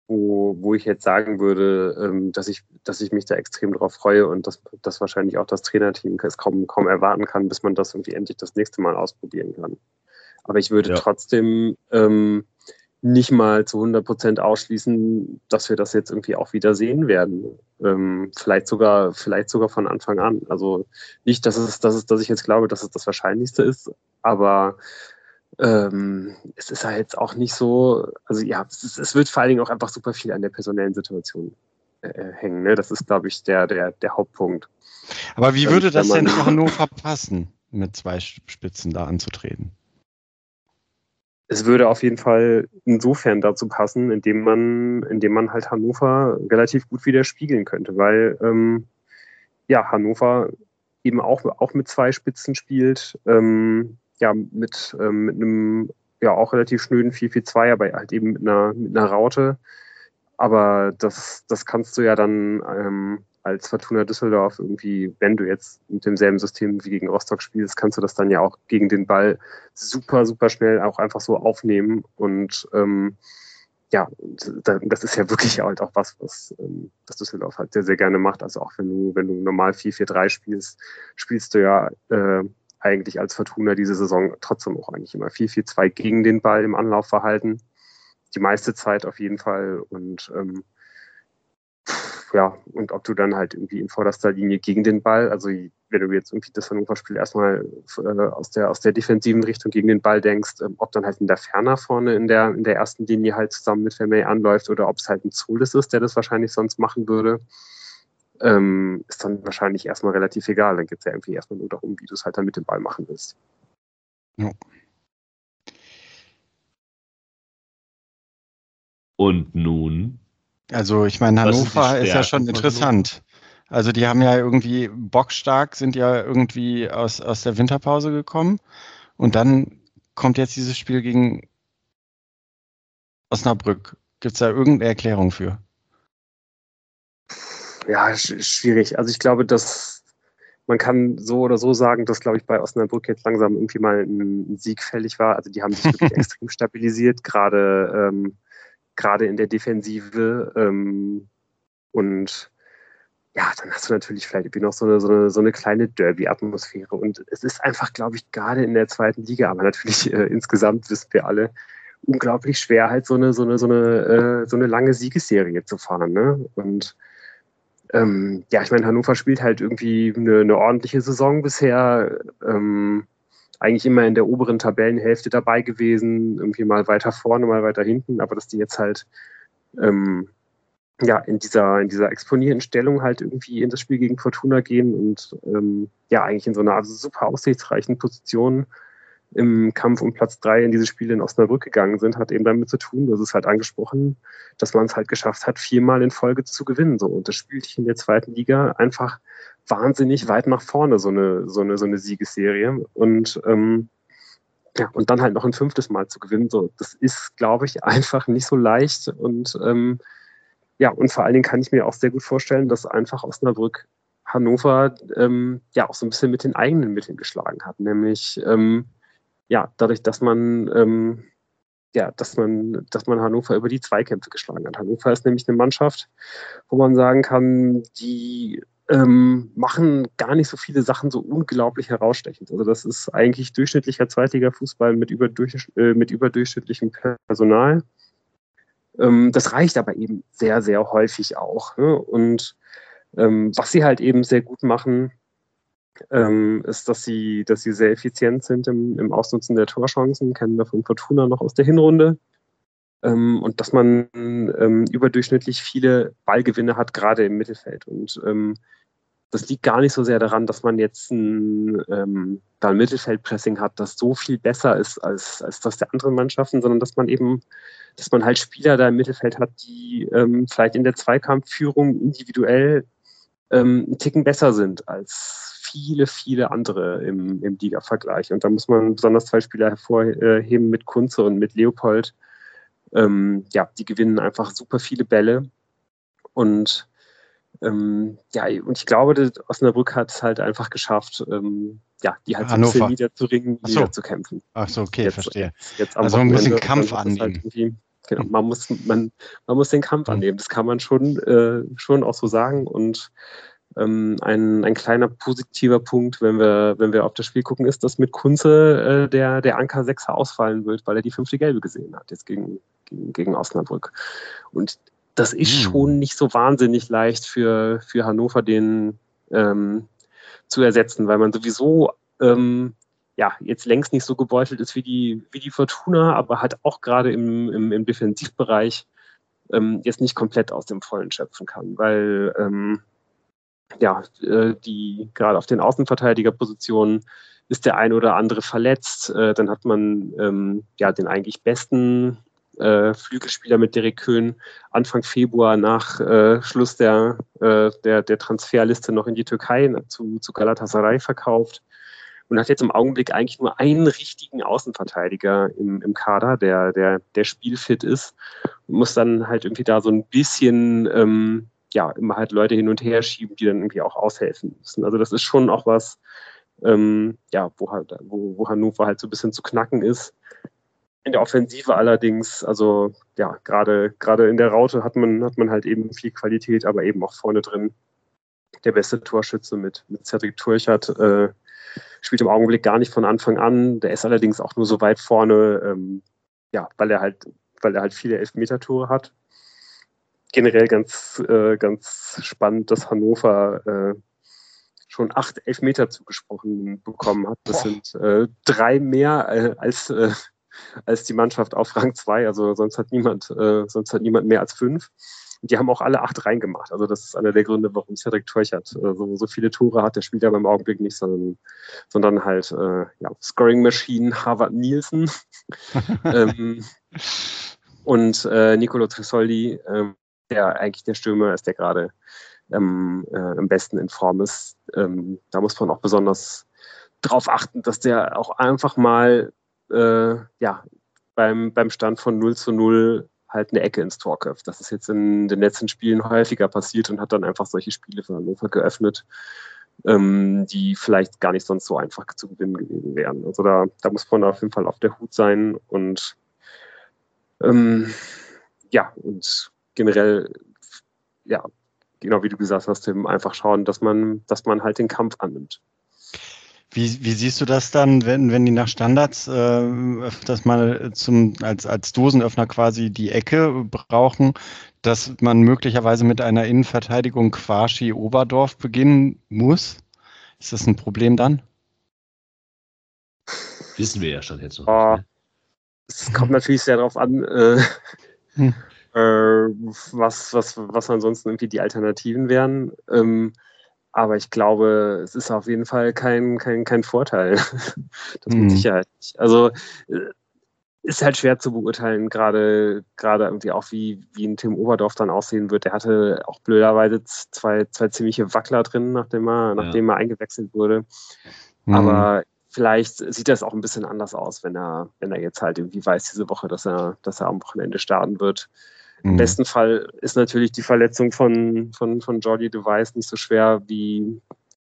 wo, wo ich jetzt sagen würde, ähm, dass, ich, dass ich mich da extrem drauf freue und dass, dass wahrscheinlich auch das Trainerteam es kaum, kaum erwarten kann, bis man das irgendwie endlich das nächste Mal ausprobieren kann. Aber ich würde ja. trotzdem ähm, nicht mal zu 100 Prozent ausschließen, dass wir das jetzt irgendwie auch wieder sehen werden. Ähm, vielleicht sogar, vielleicht sogar von Anfang an. Also nicht, dass es, dass es, dass ich jetzt glaube, dass es das Wahrscheinlichste ist, aber ähm, es ist halt jetzt auch nicht so, also ja, es, ist, es, wird vor allen Dingen auch einfach super viel an der personellen Situation äh, äh hängen. Ne? Das ist, glaube ich, der, der, der Hauptpunkt. Aber wie würde das denn Hannover passen, mit zwei Spitzen da anzutreten? Es würde auf jeden Fall insofern dazu passen, indem man, indem man halt Hannover relativ gut widerspiegeln könnte, weil ähm, ja, Hannover eben auch, auch mit zwei Spitzen spielt. Ähm, ja mit, ähm, mit einem ja auch relativ schnöden 4-4-2, aber halt eben mit einer, mit einer Raute. Aber das, das kannst du ja dann ähm, als Fortuna Düsseldorf irgendwie, wenn du jetzt mit demselben System wie gegen Rostock spielst, kannst du das dann ja auch gegen den Ball super, super schnell auch einfach so aufnehmen. Und ähm, ja, das ist ja wirklich halt auch was, was ähm, das Düsseldorf halt sehr, sehr gerne macht. Also auch wenn du, wenn du normal 4-4-3 spielst, spielst du ja äh, eigentlich als Fortuna diese Saison trotzdem auch eigentlich immer 4-4-2 gegen den Ball im Anlaufverhalten. Die meiste Zeit auf jeden Fall. Und ähm, ja, und ob du dann halt irgendwie in vorderster Linie gegen den Ball, also wenn du jetzt irgendwie das Hannover-Spiel erstmal äh, aus, der, aus der defensiven Richtung gegen den Ball denkst, ähm, ob dann halt in der Ferner vorne in der, in der ersten Linie halt zusammen mit Vermey anläuft oder ob es halt ein Zulis ist, der das wahrscheinlich sonst machen würde ähm, ist dann wahrscheinlich erstmal relativ egal. Dann geht es ja irgendwie erstmal nur darum, wie du es halt dann mit dem Ball machen willst. Ja. Und nun? Also ich meine, Hannover ist ja schon interessant. Also die haben ja irgendwie bockstark, sind ja irgendwie aus, aus der Winterpause gekommen. Und dann kommt jetzt dieses Spiel gegen Osnabrück. Gibt es da irgendeine Erklärung für? ja, schwierig. Also ich glaube, dass man kann so oder so sagen, dass, glaube ich, bei Osnabrück jetzt langsam irgendwie mal ein Sieg fällig war. Also die haben sich wirklich *laughs* extrem stabilisiert, gerade ähm, gerade in der Defensive. Ähm, und ja, dann hast du natürlich vielleicht irgendwie noch so eine, so eine, so eine kleine Derby-Atmosphäre. Und es ist einfach, glaube ich, gerade in der zweiten Liga, aber natürlich äh, insgesamt wissen wir alle, unglaublich schwer, halt so eine, so eine, so eine, äh, so eine lange Siegesserie zu fahren. Ne? Und ähm, ja, ich meine, Hannover spielt halt irgendwie eine, eine ordentliche Saison bisher. Ähm, eigentlich immer in der oberen Tabellenhälfte dabei gewesen, irgendwie mal weiter vorne, mal weiter hinten, aber dass die jetzt halt ähm, ja in dieser in dieser exponierten Stellung halt irgendwie in das Spiel gegen Fortuna gehen und ähm, ja eigentlich in so einer super aussichtsreichen Position im Kampf um Platz drei in diese Spiele in Osnabrück gegangen sind, hat eben damit zu tun, das ist halt angesprochen, dass man es halt geschafft hat, viermal in Folge zu gewinnen. So. Und das spielt in der zweiten Liga einfach wahnsinnig weit nach vorne, so eine, so eine, so eine Siegesserie. Und ähm, ja, und dann halt noch ein fünftes Mal zu gewinnen, so, das ist, glaube ich, *laughs* einfach nicht so leicht. Und ähm, ja, und vor allen Dingen kann ich mir auch sehr gut vorstellen, dass einfach Osnabrück Hannover ähm, ja auch so ein bisschen mit den eigenen Mitteln geschlagen hat, nämlich ähm, ja, dadurch, dass man, ähm, ja, dass man, dass man Hannover über die Zweikämpfe geschlagen hat. Hannover ist nämlich eine Mannschaft, wo man sagen kann, die ähm, machen gar nicht so viele Sachen so unglaublich herausstechend. Also das ist eigentlich durchschnittlicher Zweitliga-Fußball mit, überdurch, äh, mit überdurchschnittlichem Personal. Ähm, das reicht aber eben sehr, sehr häufig auch. Ne? Und ähm, was sie halt eben sehr gut machen, ähm, ist, dass sie, dass sie sehr effizient sind im, im Ausnutzen der Torchancen, kennen wir von Fortuna noch aus der Hinrunde. Ähm, und dass man ähm, überdurchschnittlich viele Ballgewinne hat, gerade im Mittelfeld. Und ähm, das liegt gar nicht so sehr daran, dass man jetzt ein, ähm, da ein Mittelfeldpressing hat, das so viel besser ist als, als das der anderen Mannschaften, sondern dass man eben, dass man halt Spieler da im Mittelfeld hat, die ähm, vielleicht in der Zweikampfführung individuell ähm, einen Ticken besser sind als viele, viele andere im, im Liga-Vergleich. Und da muss man besonders zwei Spieler hervorheben mit Kunze und mit Leopold. Ähm, ja, die gewinnen einfach super viele Bälle. Und ähm, ja, und ich glaube, Osnabrück hat es halt einfach geschafft, ähm, ja, die halt so ein bisschen niederzuringen, so. niederzukämpfen. Ach so, okay, Jetzt- verstehe. Jetzt Also man muss den Wochenende, Kampf es annehmen. genau, man muss, man, man muss den Kampf Mhm. annehmen. Das kann man schon, äh, schon auch so sagen. Und ähm, ein, ein kleiner positiver Punkt, wenn wir, wenn wir auf das Spiel gucken, ist, dass mit Kunze äh, der, der Anker Sechser ausfallen wird, weil er die fünfte Gelbe gesehen hat, jetzt gegen, gegen, gegen Osnabrück. Und das ist Mhm. schon nicht so wahnsinnig leicht für, für Hannover, den ähm, zu ersetzen, weil man sowieso ähm, ja, jetzt längst nicht so gebeutelt ist wie die, wie die Fortuna, aber hat auch gerade im, im, im Defensivbereich ähm, jetzt nicht komplett aus dem Vollen schöpfen kann, weil ähm, ja, äh, die gerade auf den Außenverteidigerpositionen ist der ein oder andere verletzt. Äh, dann hat man ähm, ja den eigentlich besten äh, Flügelspieler mit Derek Köhn Anfang Februar nach äh, Schluss der, äh, der, der Transferliste noch in die Türkei zu, zu Galatasaray verkauft und hat jetzt im Augenblick eigentlich nur einen richtigen Außenverteidiger im, im Kader, der, der, der spielfit ist und muss dann halt irgendwie da so ein bisschen ähm, ja, immer halt Leute hin und her schieben, die dann irgendwie auch aushelfen müssen. Also das ist schon auch was, ähm, ja, wo, halt, wo, wo Hannover halt so ein bisschen zu knacken ist. In der Offensive allerdings, also ja, gerade gerade in der Raute hat man, hat man halt eben viel Qualität, aber eben auch vorne drin. Der beste Torschütze mit, mit Cedric Turchert äh, spielt im Augenblick gar nicht von Anfang an. Der ist allerdings auch nur so weit vorne, ähm, ja, weil er halt, weil er halt viele Elfmeter-Tore hat. Generell ganz, äh, ganz spannend, dass Hannover äh, schon acht Elfmeter zugesprochen bekommen hat. Das Boah. sind äh, drei mehr äh, als, äh, als die Mannschaft auf Rang 2. Also sonst hat niemand, äh, sonst hat niemand mehr als fünf. Und die haben auch alle acht reingemacht. Also das ist einer der Gründe, warum Cedric Teuchert äh, so, so viele Tore hat. Der spielt aber im Augenblick nicht, sondern, sondern halt äh, ja, Scoring Machine Harvard Nielsen *laughs* ähm, und äh, Nicolo Tresoldi, ähm, der eigentlich der Stürmer ist, der gerade ähm, äh, am besten in Form ist. Ähm, da muss man auch besonders darauf achten, dass der auch einfach mal äh, ja, beim, beim Stand von 0 zu 0 halt eine Ecke ins Tor köpft. Das ist jetzt in den letzten Spielen häufiger passiert und hat dann einfach solche Spiele für Hannover geöffnet, ähm, die vielleicht gar nicht sonst so einfach zu gewinnen gewesen wären. Also da, da muss man auf jeden Fall auf der Hut sein und ähm, ja, und generell, ja, genau wie du gesagt hast, Tim, einfach schauen, dass man, dass man halt den Kampf annimmt. Wie, wie siehst du das dann, wenn, wenn die nach Standards äh, öfters mal zum, als, als Dosenöffner quasi die Ecke brauchen, dass man möglicherweise mit einer Innenverteidigung Quaschi Oberdorf beginnen muss? Ist das ein Problem dann? Wissen wir ja schon jetzt noch. Nicht, ne? Es kommt natürlich sehr darauf an, äh, Hm. Äh, was, was, was ansonsten irgendwie die Alternativen wären. Ähm, aber ich glaube, es ist auf jeden Fall kein, kein, kein Vorteil. *laughs* das mit Mhm. Sicherheit nicht. Also äh, ist halt schwer zu beurteilen, gerade gerade irgendwie auch wie, wie ein Tim Oberdorf dann aussehen wird. Der hatte auch blöderweise zwei, zwei ziemliche Wackler drin, nachdem er, nachdem er eingewechselt wurde. Mhm. Aber vielleicht sieht das auch ein bisschen anders aus, wenn er, wenn er jetzt halt irgendwie weiß diese Woche, dass er, dass er am Wochenende starten wird. Im Mhm. besten Fall ist natürlich die Verletzung von, von, von Jordi Device nicht so schwer, wie,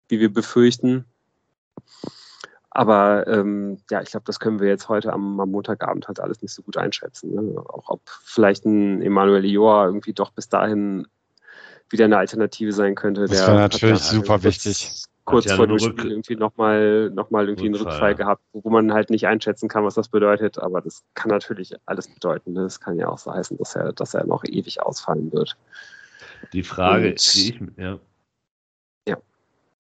wie wir befürchten. Aber ähm, ja, ich glaube, das können wir jetzt heute am, am Montagabend halt alles nicht so gut einschätzen. Ne? Auch ob vielleicht ein Emanuel Joa irgendwie doch bis dahin wieder eine Alternative sein könnte. Das wäre natürlich super wichtig. Kurz ja vor dem Rück- Spiel irgendwie nochmal noch mal irgendwie einen Rückfall, Rückfall ja. gehabt, wo man halt nicht einschätzen kann, was das bedeutet. Aber das kann natürlich alles bedeuten. Ne? Das kann ja auch so heißen, dass er, dass er noch ewig ausfallen wird. Die Frage, Und- die ich, ja. Ja.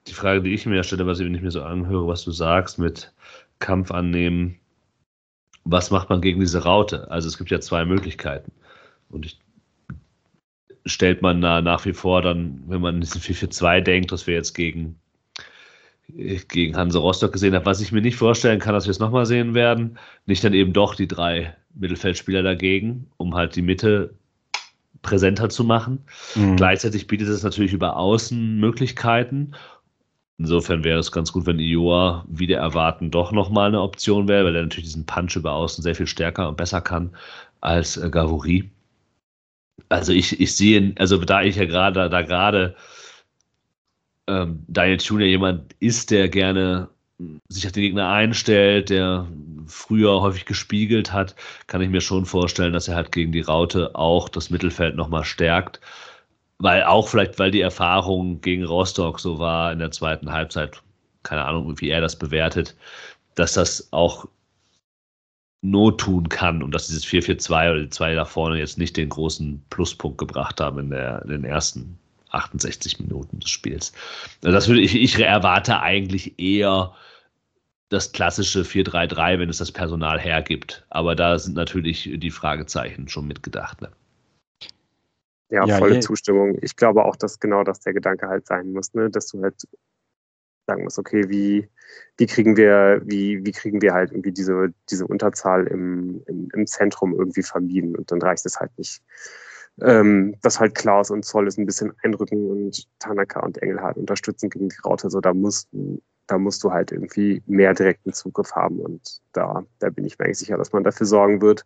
Die Frage, die ich mir stelle, was ich, wenn ich mir so anhöre, was du sagst mit Kampf annehmen, was macht man gegen diese Raute? Also es gibt ja zwei Möglichkeiten. Und ich stellt man da nach wie vor dann, wenn man diesen 4-4-2 denkt, dass wir jetzt gegen, gegen Hanse Rostock gesehen haben, was ich mir nicht vorstellen kann, dass wir es nochmal sehen werden, nicht dann eben doch die drei Mittelfeldspieler dagegen, um halt die Mitte präsenter zu machen. Mhm. Gleichzeitig bietet es natürlich über Außen Möglichkeiten. Insofern wäre es ganz gut, wenn Ioa wieder erwarten doch nochmal eine Option wäre, weil er natürlich diesen Punch über Außen sehr viel stärker und besser kann als äh, Gavouri. Also ich, ich sehe, also da ich ja gerade, da gerade ähm, Daniel Thune jemand ist, der gerne sich auf den Gegner einstellt, der früher häufig gespiegelt hat, kann ich mir schon vorstellen, dass er halt gegen die Raute auch das Mittelfeld nochmal stärkt. Weil auch vielleicht, weil die Erfahrung gegen Rostock so war in der zweiten Halbzeit, keine Ahnung, wie er das bewertet, dass das auch Not tun kann und dass dieses 4-4-2 oder die zwei da vorne jetzt nicht den großen Pluspunkt gebracht haben in, der, in den ersten 68 Minuten des Spiels. Also das würde ich, ich erwarte eigentlich eher das klassische 4-3-3, wenn es das Personal hergibt. Aber da sind natürlich die Fragezeichen schon mitgedacht. Ne? Ja, ja, volle je. Zustimmung. Ich glaube auch, dass genau das der Gedanke halt sein muss, ne? dass du halt sagen musst, okay, wie, wie kriegen wir, wie, wie kriegen wir halt irgendwie diese, diese Unterzahl im, im, im Zentrum irgendwie vermieden und dann reicht es halt nicht. Ähm, dass halt Klaus und Zoll es ein bisschen einrücken und Tanaka und Engelhardt unterstützen gegen die Raute. So, da musst, da musst du halt irgendwie mehr direkten Zugriff haben und da, da bin ich mir eigentlich sicher, dass man dafür sorgen wird.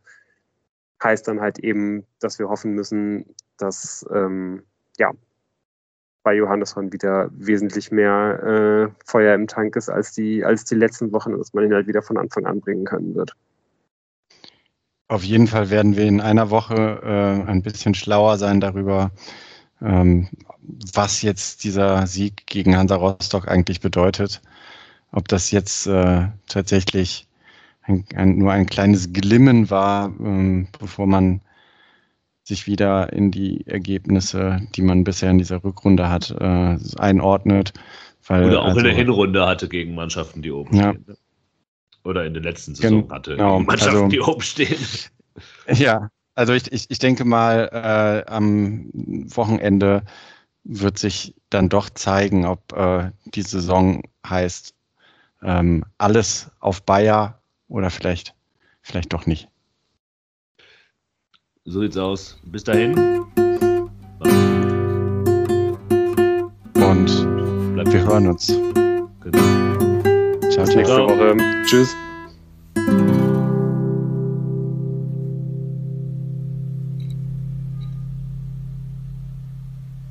Heißt dann halt eben, dass wir hoffen müssen, dass ähm, ja, bei Johannesson wieder wesentlich mehr äh, Feuer im Tank ist als die, als die letzten Wochen, dass man ihn halt wieder von Anfang an bringen können wird. Auf jeden Fall werden wir in einer Woche äh, ein bisschen schlauer sein darüber, ähm, was jetzt dieser Sieg gegen Hansa Rostock eigentlich bedeutet. Ob das jetzt äh, tatsächlich ein, ein, nur ein kleines Glimmen war, ähm, bevor man sich wieder in die Ergebnisse, die man bisher in dieser Rückrunde hat, äh, einordnet. Weil, Oder auch also, in der also Hinrunde hatte gegen Mannschaften, die oben ja. stehen. Ne? Oder in der letzten Saison Gen hatte genau, Mannschaften, also, die oben stehen. *laughs* Ja, also ich, ich, ich denke mal, äh, am Wochenende wird sich dann doch zeigen, ob äh, die Saison heißt ähm, alles auf Bayer oder vielleicht, vielleicht doch nicht. So sieht's aus. Bis dahin. Und Bleibt wir hören uns. Genau. Ciao, nächste Woche. Tschüss.